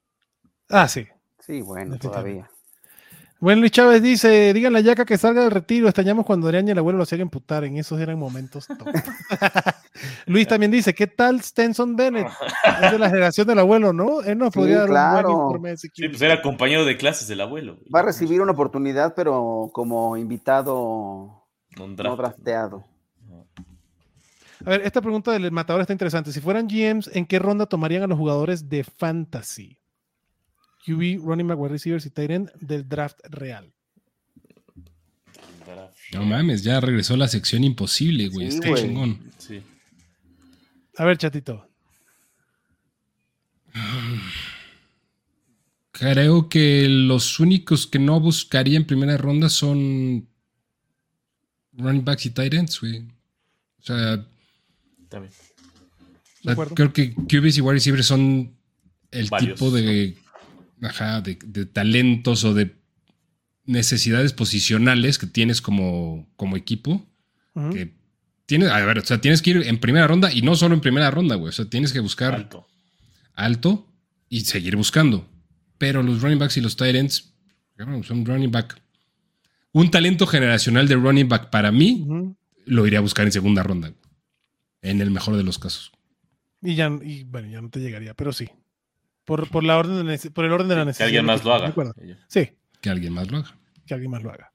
Ah, sí. Sí, bueno, todavía. Bueno, Luis Chávez dice, díganle a Yaca que salga del retiro, extrañamos cuando Adrián y el abuelo lo hacían emputar, en esos eran momentos top. Luis también dice, ¿qué tal Stenson Bennett? Es de la generación del abuelo, ¿no? Él nos Sí, podría dar un claro. buen informe de Sí, pues era compañero de clases del abuelo. Va a recibir una oportunidad, pero como invitado Un no draft. drafteado. A ver, esta pregunta del matador está interesante. Si fueran GMs, ¿en qué ronda tomarían a los jugadores de fantasy? QB, running back, wide receivers y tight end del draft real. No mames, ya regresó la sección imposible, güey. Sí, está güey. chingón. Sí. A ver, chatito. Creo que los únicos que no buscaría en primera ronda son running backs y tight ends, güey. O sea, También. O sea, creo que QBs y wide receivers son el Varios. tipo de, ajá, de, de talentos o de necesidades posicionales que tienes como, como equipo. Que tienes, a ver, o sea, tienes que ir en primera ronda y no solo en primera ronda, güey. O sea, tienes que buscar alto, Alto. y seguir buscando. Pero los running backs y los tight ends, son running back. Un talento generacional de running back para mí lo iría a buscar en segunda ronda. En el mejor de los casos. Y ya, y, bueno, ya no te llegaría, pero sí. Por, por, la orden de por el orden de la Que necesidad. alguien más lo ¿De haga. Sí, Que alguien más lo haga. que alguien más lo haga.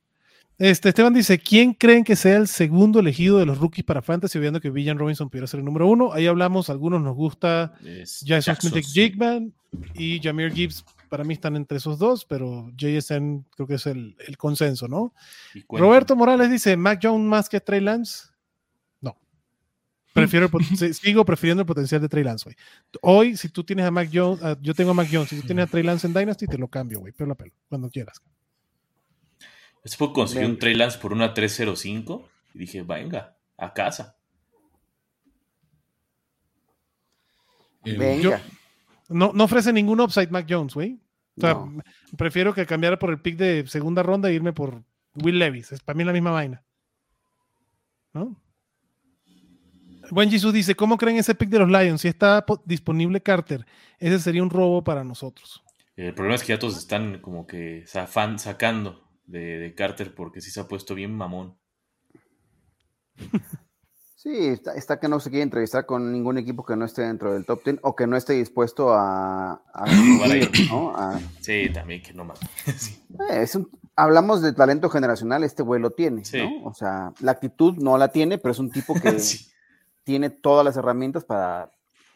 Este, Esteban dice, ¿quién creen que sea el segundo elegido de los rookies para Fantasy? Obviando que Villan Robinson pudiera ser el número uno. Ahí hablamos, algunos nos gusta Es Jason Jackson Smith. Jigman y Jameer Gibbs. Para mí están entre esos dos, pero JSN creo que es el, el consenso, ¿no? Roberto Morales dice, Mac Jones más que Trey Lance. Prefiero el sigo prefiriendo el potencial de Trey Lance, güey. Hoy, si tú tienes a Mac Jones, yo tengo a Mac Jones, si tú tienes a Trey Lance en Dynasty, te lo cambio, güey, pelo a pelo, cuando quieras. Se fue conseguir un. Trey Lance por una 305 y dije, venga, a casa. Eh, Venga. No, no ofrece ningún upside Mac Jones, güey. O sea, No. prefiero que cambiara por el pick de segunda ronda e irme por Will Levis. Es para mí la misma vaina. ¿No? Buen Jesus dice, ¿cómo creen ese pick de los Lions? Si está po- disponible Carter, ese sería un robo para nosotros. El problema es que ya todos están como que zafan, sacando de, de Carter porque sí se ha puesto bien mamón. Sí, está, está que no se quiere entrevistar con ningún equipo que no esté dentro del top 10 o que no esté dispuesto a, ¿no? A- Sí, también que no mames. Sí. eh, es un- hablamos de talento generacional, este güey lo tiene, Sí. ¿no? O sea, la actitud no la tiene, pero es un tipo que Sí. Tiene todas las herramientas para,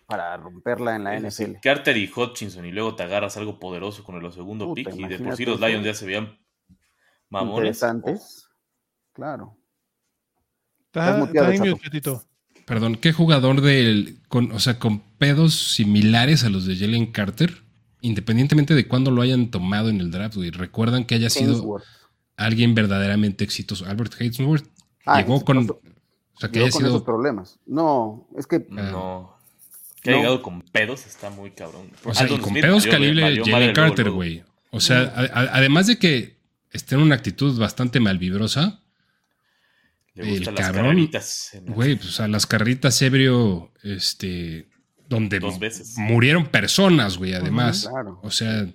para romperla en la Es decir, NFL. Carter y Hutchinson y luego te agarras algo poderoso con el segundo Puta, pick y de por sí los. Lions ya se veían mamones. Interesantes. Claro. Está, muteado, mute. Perdón, ¿qué jugador del, con, o sea, con pedos similares a los de Jalen Carter, independientemente de cuándo lo hayan tomado en el draft, güey, recuerdan que haya sido alguien verdaderamente exitoso? Albert Hainsworth Ah, llegó con. O sea, que haya con esos sido, problemas. No, es que No. Que ha No. llegado con pedos está muy cabrón. o sea, y con Smith pedos calibre Jalen Carter, güey. O sea, a- a- además de que esté en una actitud bastante malvibrosa, Le el cabrón, las- güey, pues a las carritas ebrio, este, donde Dos veces. murieron personas, güey, además. claro. O sea,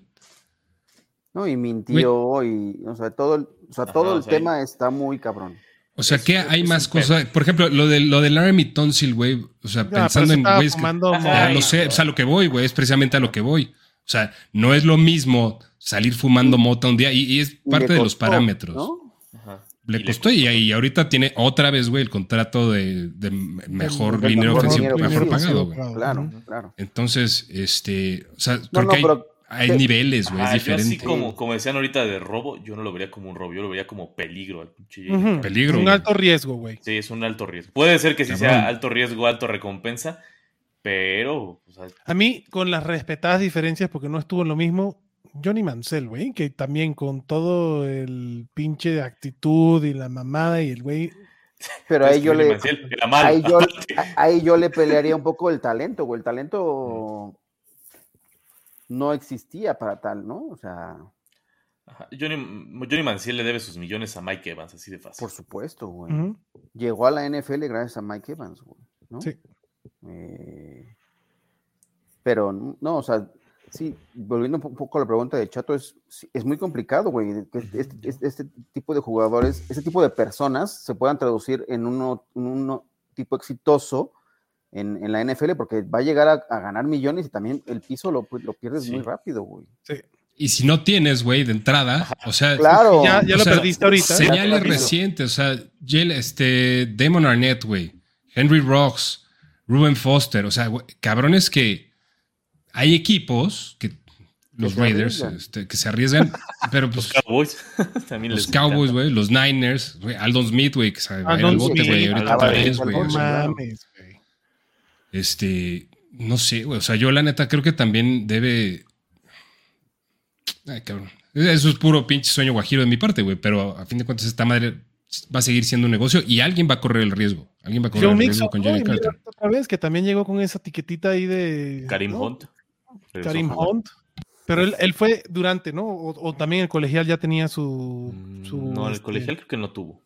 no, y mintió, y o sea, todo el, o sea, Ajá, todo el o sea, tema está muy cabrón. O sea, Es- que hay es más cosas. Por ejemplo, lo de, lo de Laramie Tonsil, güey. O sea, pero pensando en mota. lo sé, o sea, a lo que voy, güey, es precisamente a lo que voy. O sea, no es lo mismo salir fumando mota un día y, y es Y parte de los parámetros. ¿no? Ajá. Le Y costó y, y ahorita tiene otra vez, güey, el contrato de, de mejor de línea mejor pagado, güey. Claro, claro. Entonces, este, o sea, No, creo no, que hay, pero hay niveles, güey, es Ajá, yo así diferente. como, como decían ahorita de robo, yo no lo vería como un robo, yo lo vería como peligro. al pinche Ujú. Carter. Peligro, Un güey. alto riesgo, güey. Sí, es un alto riesgo. Puede ser que sí Cabrón. sea alto riesgo, alto recompensa, Pero, o sea, A mí, con las respetadas diferencias, porque no estuvo en lo mismo, Johnny Mansell, güey, que también con todo el pinche de actitud y la mamada y el güey. Pero es ahí yo le, ahí yo, ahí yo le pelearía un poco el talento, güey. El talento no existía para tal, ¿no? O sea, Ajá, Johnny, Johnny Manziel le debe sus millones a Mike Evans, así de fácil. por supuesto, güey. Llegó a la NFL gracias a Mike Evans, güey. ¿no? Sí. Eh, pero no, o sea, sí, volviendo un po- poco a la pregunta de Chato, es, es muy complicado, güey, que este, este- este- este tipo de jugadores, este tipo de personas se puedan traducir en uno, en uno tipo exitoso en, en la NFL, porque va a llegar a, a ganar millones y también el piso lo, lo pierdes Sí. muy rápido, güey. Y si no tienes, güey, de entrada, o sea, Claro. Ya, ya O lo sea, perdiste ahorita. señales recientes, o sea, Jel- este, Damon Arnett, güey, Henry Rocks, Ruben Foster, o sea, cabrones que hay equipos que los Raiders este, que se arriesgan, pero Los pues Cowboys también los les Cowboys, güey, los Niners, güey, Aldon Smith, güey, que se va a ir al Aldon bote, güey, ahorita al güey. No bote. o sea, mames, güey. Este, no sé, güey. O sea, yo la neta creo que también debe. Ay, cabrón. Eso es puro pinche sueño guajiro de mi parte, güey. Pero a fin de cuentas, esta madre va a seguir siendo un negocio y alguien va a correr el riesgo. Alguien va a correr Joe el Mixon, riesgo con Carter. otra vez, que también llegó con esa etiquetita ahí de. Karim ¿no? Hunt. Karim. Hunt. Pero él, él fue durante, ¿no? O, o también el colegial ya tenía su. Mm, su, No, el este, colegial creo que no tuvo.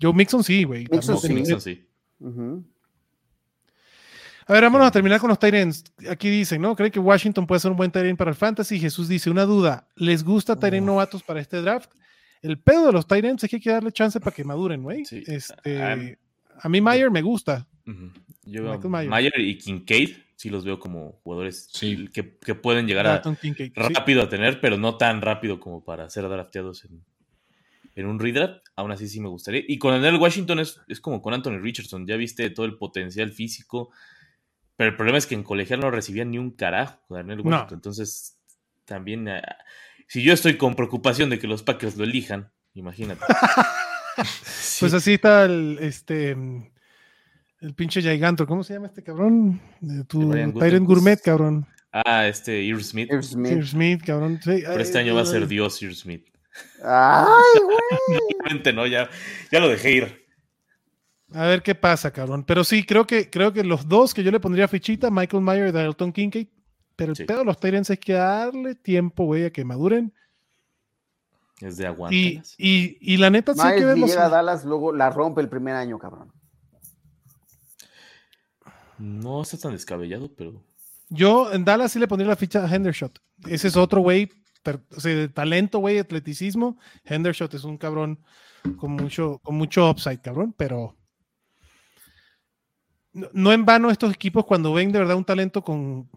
Joe Mixon sí, güey. Mixon sí. Mixon. A ver, vámonos a terminar con los Tyrants. Aquí dicen, ¿no? ¿Cree que Washington puede ser un buen Tyrant para el Fantasy? Jesús dice, una duda. ¿Les gusta Tyrant novatos para este draft? El pedo de los Tyrants es que hay que darle chance para que maduren, güey. Sí. Este, Ah, a mí Mayer me gusta. Yo Mayer. Mayer y Kincaid sí los veo como jugadores Sí. que, que pueden llegar a sí. rápido a tener, pero no tan rápido como para ser drafteados en, en un redraft. Aún así sí me gustaría. Y con el Washington es, es como con Anthony Richardson. Ya viste todo el potencial físico. Pero el problema es que en colegial no recibían ni un carajo No. Washington. Entonces, también, ah, si yo estoy con preocupación de que los Packers lo elijan, imagínate. Sí. Pues así está el, este, mm, el pinche Gigantor. ¿Cómo se llama este cabrón? Eh, Tu Tyrant. Gourmet, cabrón. Ah, este Irv Smith. Cabrón. Sí, Pero este ay, año va a ser. Dios Irv Smith. Ay, güey. No, ya, ya lo dejé ir. A ver qué pasa, cabrón. Pero sí, creo que, creo que los dos que yo le pondría fichita, Michael Mayer y Dalton Kincaid. Pero el Sí. pedo de los Tyrants es que darle tiempo, güey, a que maduren. Es de Y, aguantas. y, y la neta, sí que verlos. llega a Dallas, luego la rompe el primer año, cabrón. No está tan descabellado, pero. Yo en Dallas sí le pondría la ficha a Hendershot. Ese es otro güey, o sea, de talento, güey, atleticismo. Hendershot es un cabrón con mucho, con mucho upside, cabrón, pero no, no en vano estos equipos cuando ven de verdad un talento con,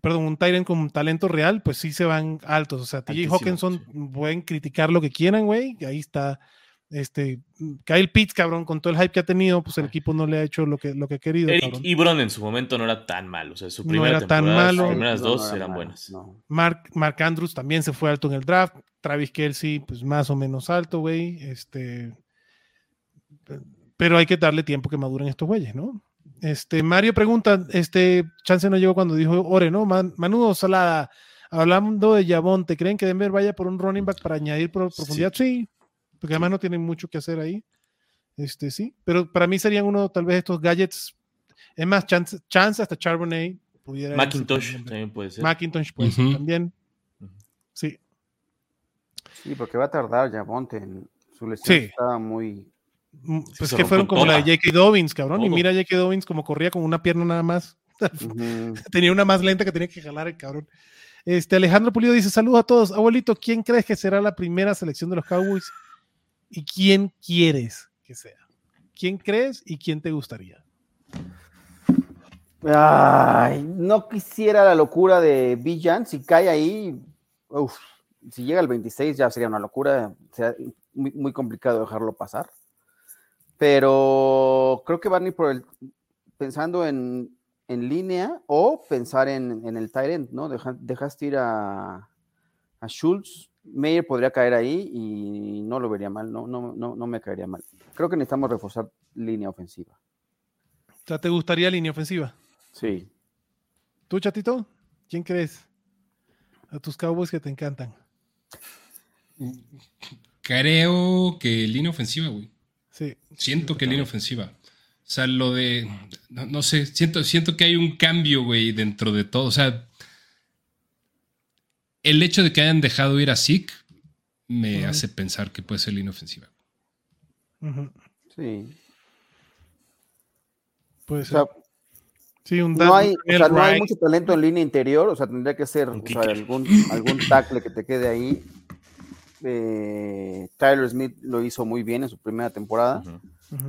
perdón, un Tyrant con talento real, pues sí se van altos. O sea, TJ Hawkinson pueden criticar lo que quieran, güey. Ahí está. Este, Kyle Pitts, cabrón, con todo el hype que ha tenido, pues el equipo no le ha hecho lo que, lo que ha querido. Eric cabrón. Ebron en su momento no era tan malo. O sea, su No primera era tan temporada, malo. sus primeras No, no dos era eran malo, buenas. no. Mark, Mark Andrews también se fue alto en el draft. Travis Kelsey, pues más o menos alto, güey. Este, pero hay que darle tiempo que maduren estos güeyes, ¿no? Este, Mario pregunta, este, Chance no llegó cuando dijo Ore, ¿no? Man- Manudo Salada, hablando de Yabonte, ¿creen que Denver vaya por un running back para añadir pro- profundidad? Sí, porque además no tienen mucho que hacer ahí. Este, sí, pero para mí serían uno, tal vez estos gadgets. Es más, Chance, chance hasta Charbonnet pudiera. Macintosh también puede ser. Macintosh puede ser también. Sí. Sí, porque va a tardar ya Monte. en- Su lesión Sí. estaba muy. Mm, Pues que fueron como la de. J.K. Dobbins, cabrón. Y mira a J.K. Dobbins como corría con una pierna nada más. Tenía una más lenta que tenía que jalar el cabrón. Este Alejandro Pulido dice: Saludos a todos. Abuelito, ¿quién crees que será la primera selección de los Cowboys? ¿Y quién quieres que sea? ¿Quién crees y quién te gustaría? Ay, no quisiera la locura de Villan. Si cae ahí, uf, si llega el 26 ya sería una locura. Sería muy, muy complicado dejarlo pasar. Pero creo que van a ir por el. pensando en, en línea o pensar en, en el Tyrant, ¿no? Deja- dejaste ir a, a Schultz. Meyer podría caer ahí y no lo vería mal, no, no, no, no me caería mal. Creo que necesitamos reforzar línea ofensiva. O sea, ¿te gustaría línea ofensiva? Sí. ¿Tú, chatito? ¿Quién crees? A tus Cowboys que te encantan. Creo que línea ofensiva, güey. Sí. Siento que línea ofensiva. O sea, lo de. No, no sé, siento, siento que hay un cambio, güey, dentro de todo. O sea, el hecho de que hayan dejado ir a Zeke me hace pensar que puede ser línea ofensiva. Sí. Puede O ser. sea, sí, un no hay, o sea, no hay mucho talento en línea interior, o sea, tendría que ser o sea, algún, algún tackle que te quede ahí. Eh, Tyler Smith lo hizo muy bien en su primera temporada.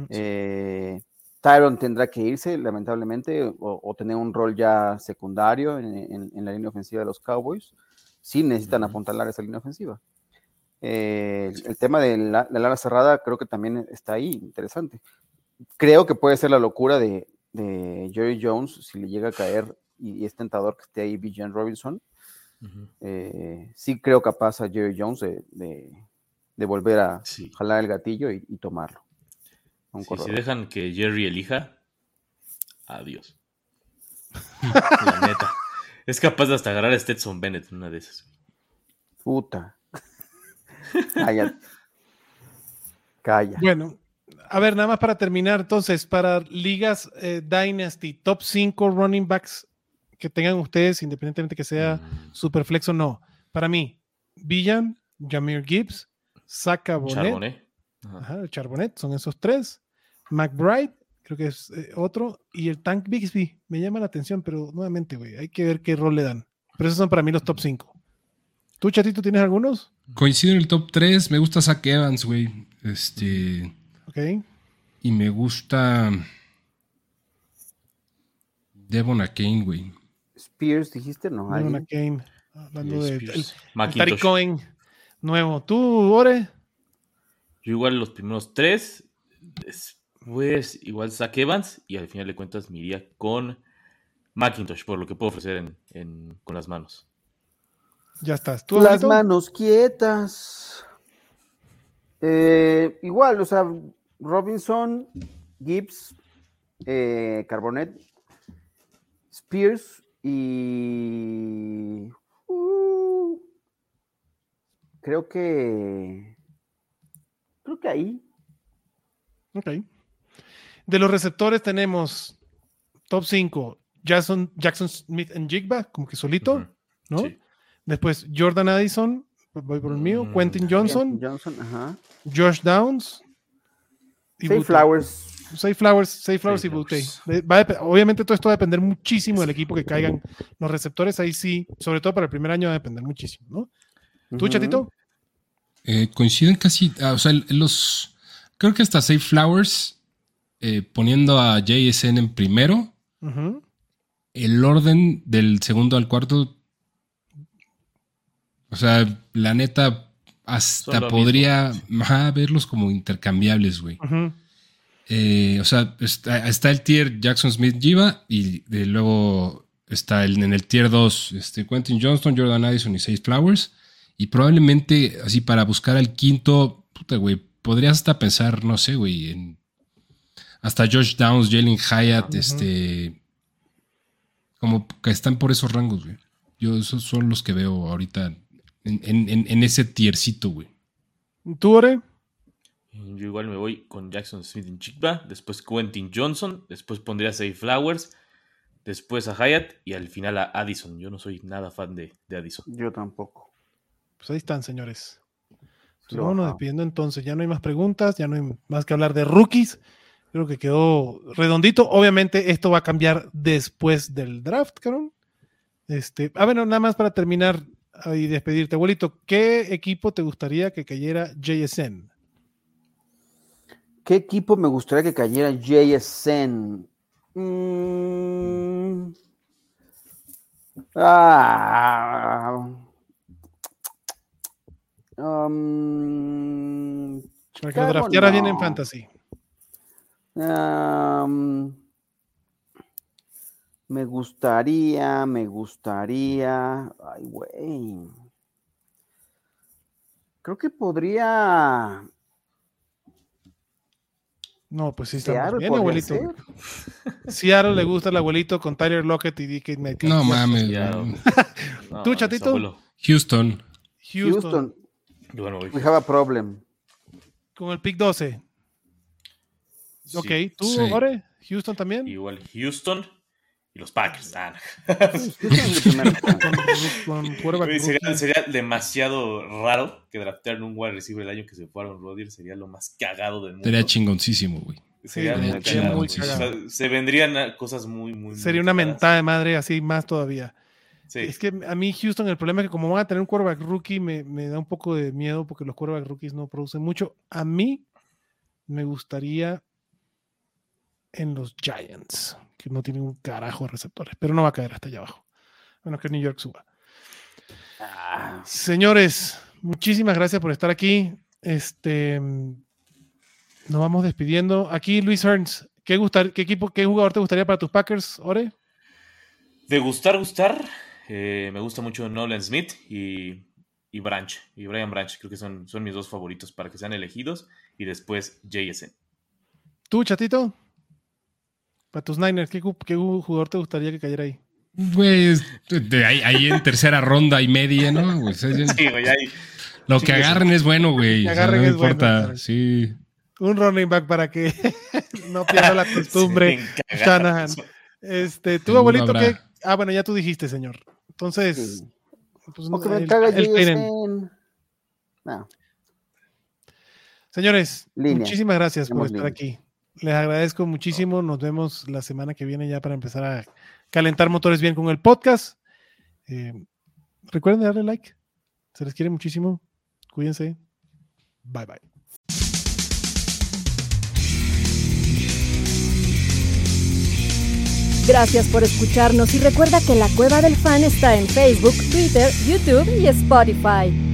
Eh, Tyron tendrá que irse, lamentablemente, o, o tener un rol ya secundario en, en- en la línea ofensiva de los Cowboys. Sí necesitan Ujú. apuntalar esa línea ofensiva. Eh, el, el tema de la, de la ala cerrada creo que también está ahí, interesante. Creo que puede ser la locura de, de Jerry Jones si le llega a caer y, y es tentador que esté ahí Bijan Robinson. Eh, sí creo capaz a Jerry Jones de, de- de volver a Sí. jalar el gatillo y, y tomarlo. Un Sí, si dejan que Jerry elija, adiós. La neta. Es capaz de hasta agarrar a Stetson Bennett en una de esas. Puta. Calla. Calla. Bueno, a ver, nada más para terminar, entonces, para ligas eh, Dynasty, top 5 running backs que tengan ustedes, independientemente que sea Mm, Superflex o no. Para mí, Villan, Jameer Gibbs, Saka Bonet, Charbonnet. Ajá. ajá, el Charbonnet, son esos tres. McBride, creo que es eh, otro, y el Tank Bixby. Me llama la atención, pero nuevamente, güey, hay que ver qué rol le dan. Pero esos son para mí los top 5. ¿Tú, chatito, tienes algunos? Coincido en el top 3. Me gusta Zach Evans, güey. Este. Ok. Y me gusta. Devon Kane, güey. Spears, dijiste, no. ¿Alguien? Akane, hablando de el- el Cohen nuevo. ¿Tú, Ore? Yo igual los primeros tres, después igual Zach Evans y al final de cuentas me iría con Macintosh por lo que puedo ofrecer en- en- con las manos. Ya estás. ¿Tú, Las manos quietas. Eh, igual, o sea, Robinson, Gibbs, eh, Carbonet, Spears y. uh, creo que. Creo que ahí. Ok. De los receptores tenemos top 5, Jackson, Jackson Smith en Jigba, como que solito. ¿no? Sí. Después Jordan Addison, voy por el mío, Mm, Quentin Johnson, Johnson, ajá. Josh Downs. y. Flowers. Say Flowers, Say Flowers y Boutte. Obviamente todo esto va a depender muchísimo del equipo que caigan los receptores, ahí sí, sobre todo para el primer año va a depender muchísimo, ¿no? ¿Tú, Ujú. chatito? Eh, coinciden casi. ah, o sea, los. Creo que hasta Safe Flowers. eh, poniendo a JSN en primero. El orden del segundo al cuarto. O sea, la neta. Hasta podría ajá, verlos como intercambiables, güey. Ujú. Eh, o sea, está, está el tier Jackson Smith Jiva y de luego está el, en el tier 2 este, Quentin Johnston, Jordan Addison y Sage Flowers. Y probablemente, así para buscar al quinto, puta, güey, podrías hasta pensar, no sé, güey, en hasta Josh Downs, Jalen Hyatt, este. Como que están por esos rangos, güey. Yo, esos son los que veo ahorita en- en- en ese tiercito, güey. ¿Tú, Ore? Yo igual me voy con Jackson Smith en Chigba, después Quentin Johnson, después pondría a Say Flowers, después a Hyatt y al final a Addison. Yo no soy nada fan de, de Addison. Yo tampoco. Pues ahí están, señores. Pues vámonos bajamos. despidiendo entonces. Ya no hay más preguntas, ya no hay más que hablar de rookies. Creo que quedó redondito. Obviamente, esto va a cambiar después del draft, cabrón. Este, a ver, no, nada más para terminar ah, y despedirte, abuelito. ¿Qué equipo te gustaría que cayera JSN? ¿Qué equipo me gustaría que cayera JSN? Mm. Ah. Um, Para que lo drafteara bien en fantasy. Um, me gustaría, me gustaría. Ay, güey. Creo que podría. No, pues sí, estamos bien, abuelito. Seattle le gusta el abuelito con Tyler Lockett y DK Metcalf. No mames. No, ¿Tú, chatito? Houston. Houston, Houston, we have a problem. con el pick 12. Sí, Ok, ¿tú, Sí. Ore? ¿Houston también? Igual Houston y los Packers. Ah, sería, demasiado raro que draftearan un wide receiver el año que se fueron Rodgers. Sería lo más cagado del mundo. Sería chingoncísimo, güey. Sería Sí, muy sería cagado. muy O cagado. sea, se vendrían cosas muy, muy. muy Sería una mentada de madre así más todavía. Sí. Es que a mí Houston el problema es que como van a tener un quarterback rookie me, me da un poco de miedo porque los quarterback rookies no producen mucho. A mí me gustaría en los Giants, que no tienen un carajo de receptores, pero no va a caer hasta allá abajo. Bueno, que New York suba. Ah, Señores, muchísimas gracias por estar aquí. Este nos vamos despidiendo. Aquí Luis Hearns, ¿qué, gustar, qué equipo, qué jugador te gustaría para tus Packers, Ore? De gustar, gustar. eh, me gusta mucho Nolan Smith y, y Branch. Y Brian Branch. Creo que son, son mis dos favoritos para que sean elegidos. Y después JSN. ¿Tú, chatito? Para tus Niners, ¿qué, ju- qué ju- jugador te gustaría que cayera ahí? Güey, de ahí, ahí en tercera ronda y media, ¿no? Ya- Sí, güey, ahí. lo que agarren es bueno, güey. Que o sea, agarren no es bueno, importa. claro. sí. Un running back para que no pierda la costumbre. Shanahan. Este, tu abuelito. ¿qué? Ah, bueno, ya tú dijiste, señor. Entonces, sí. pues, O que me el- caga el. No, Señores, Línea. muchísimas gracias por estar línea. aquí. Les agradezco muchísimo. Nos vemos la semana que viene ya para empezar a calentar motores bien con el podcast. Eh, recuerden darle like. Se les quiere muchísimo. Cuídense. Bye bye. Gracias por escucharnos y recuerda que la Cueva del Fan está en Facebook, Twitter, YouTube y Spotify.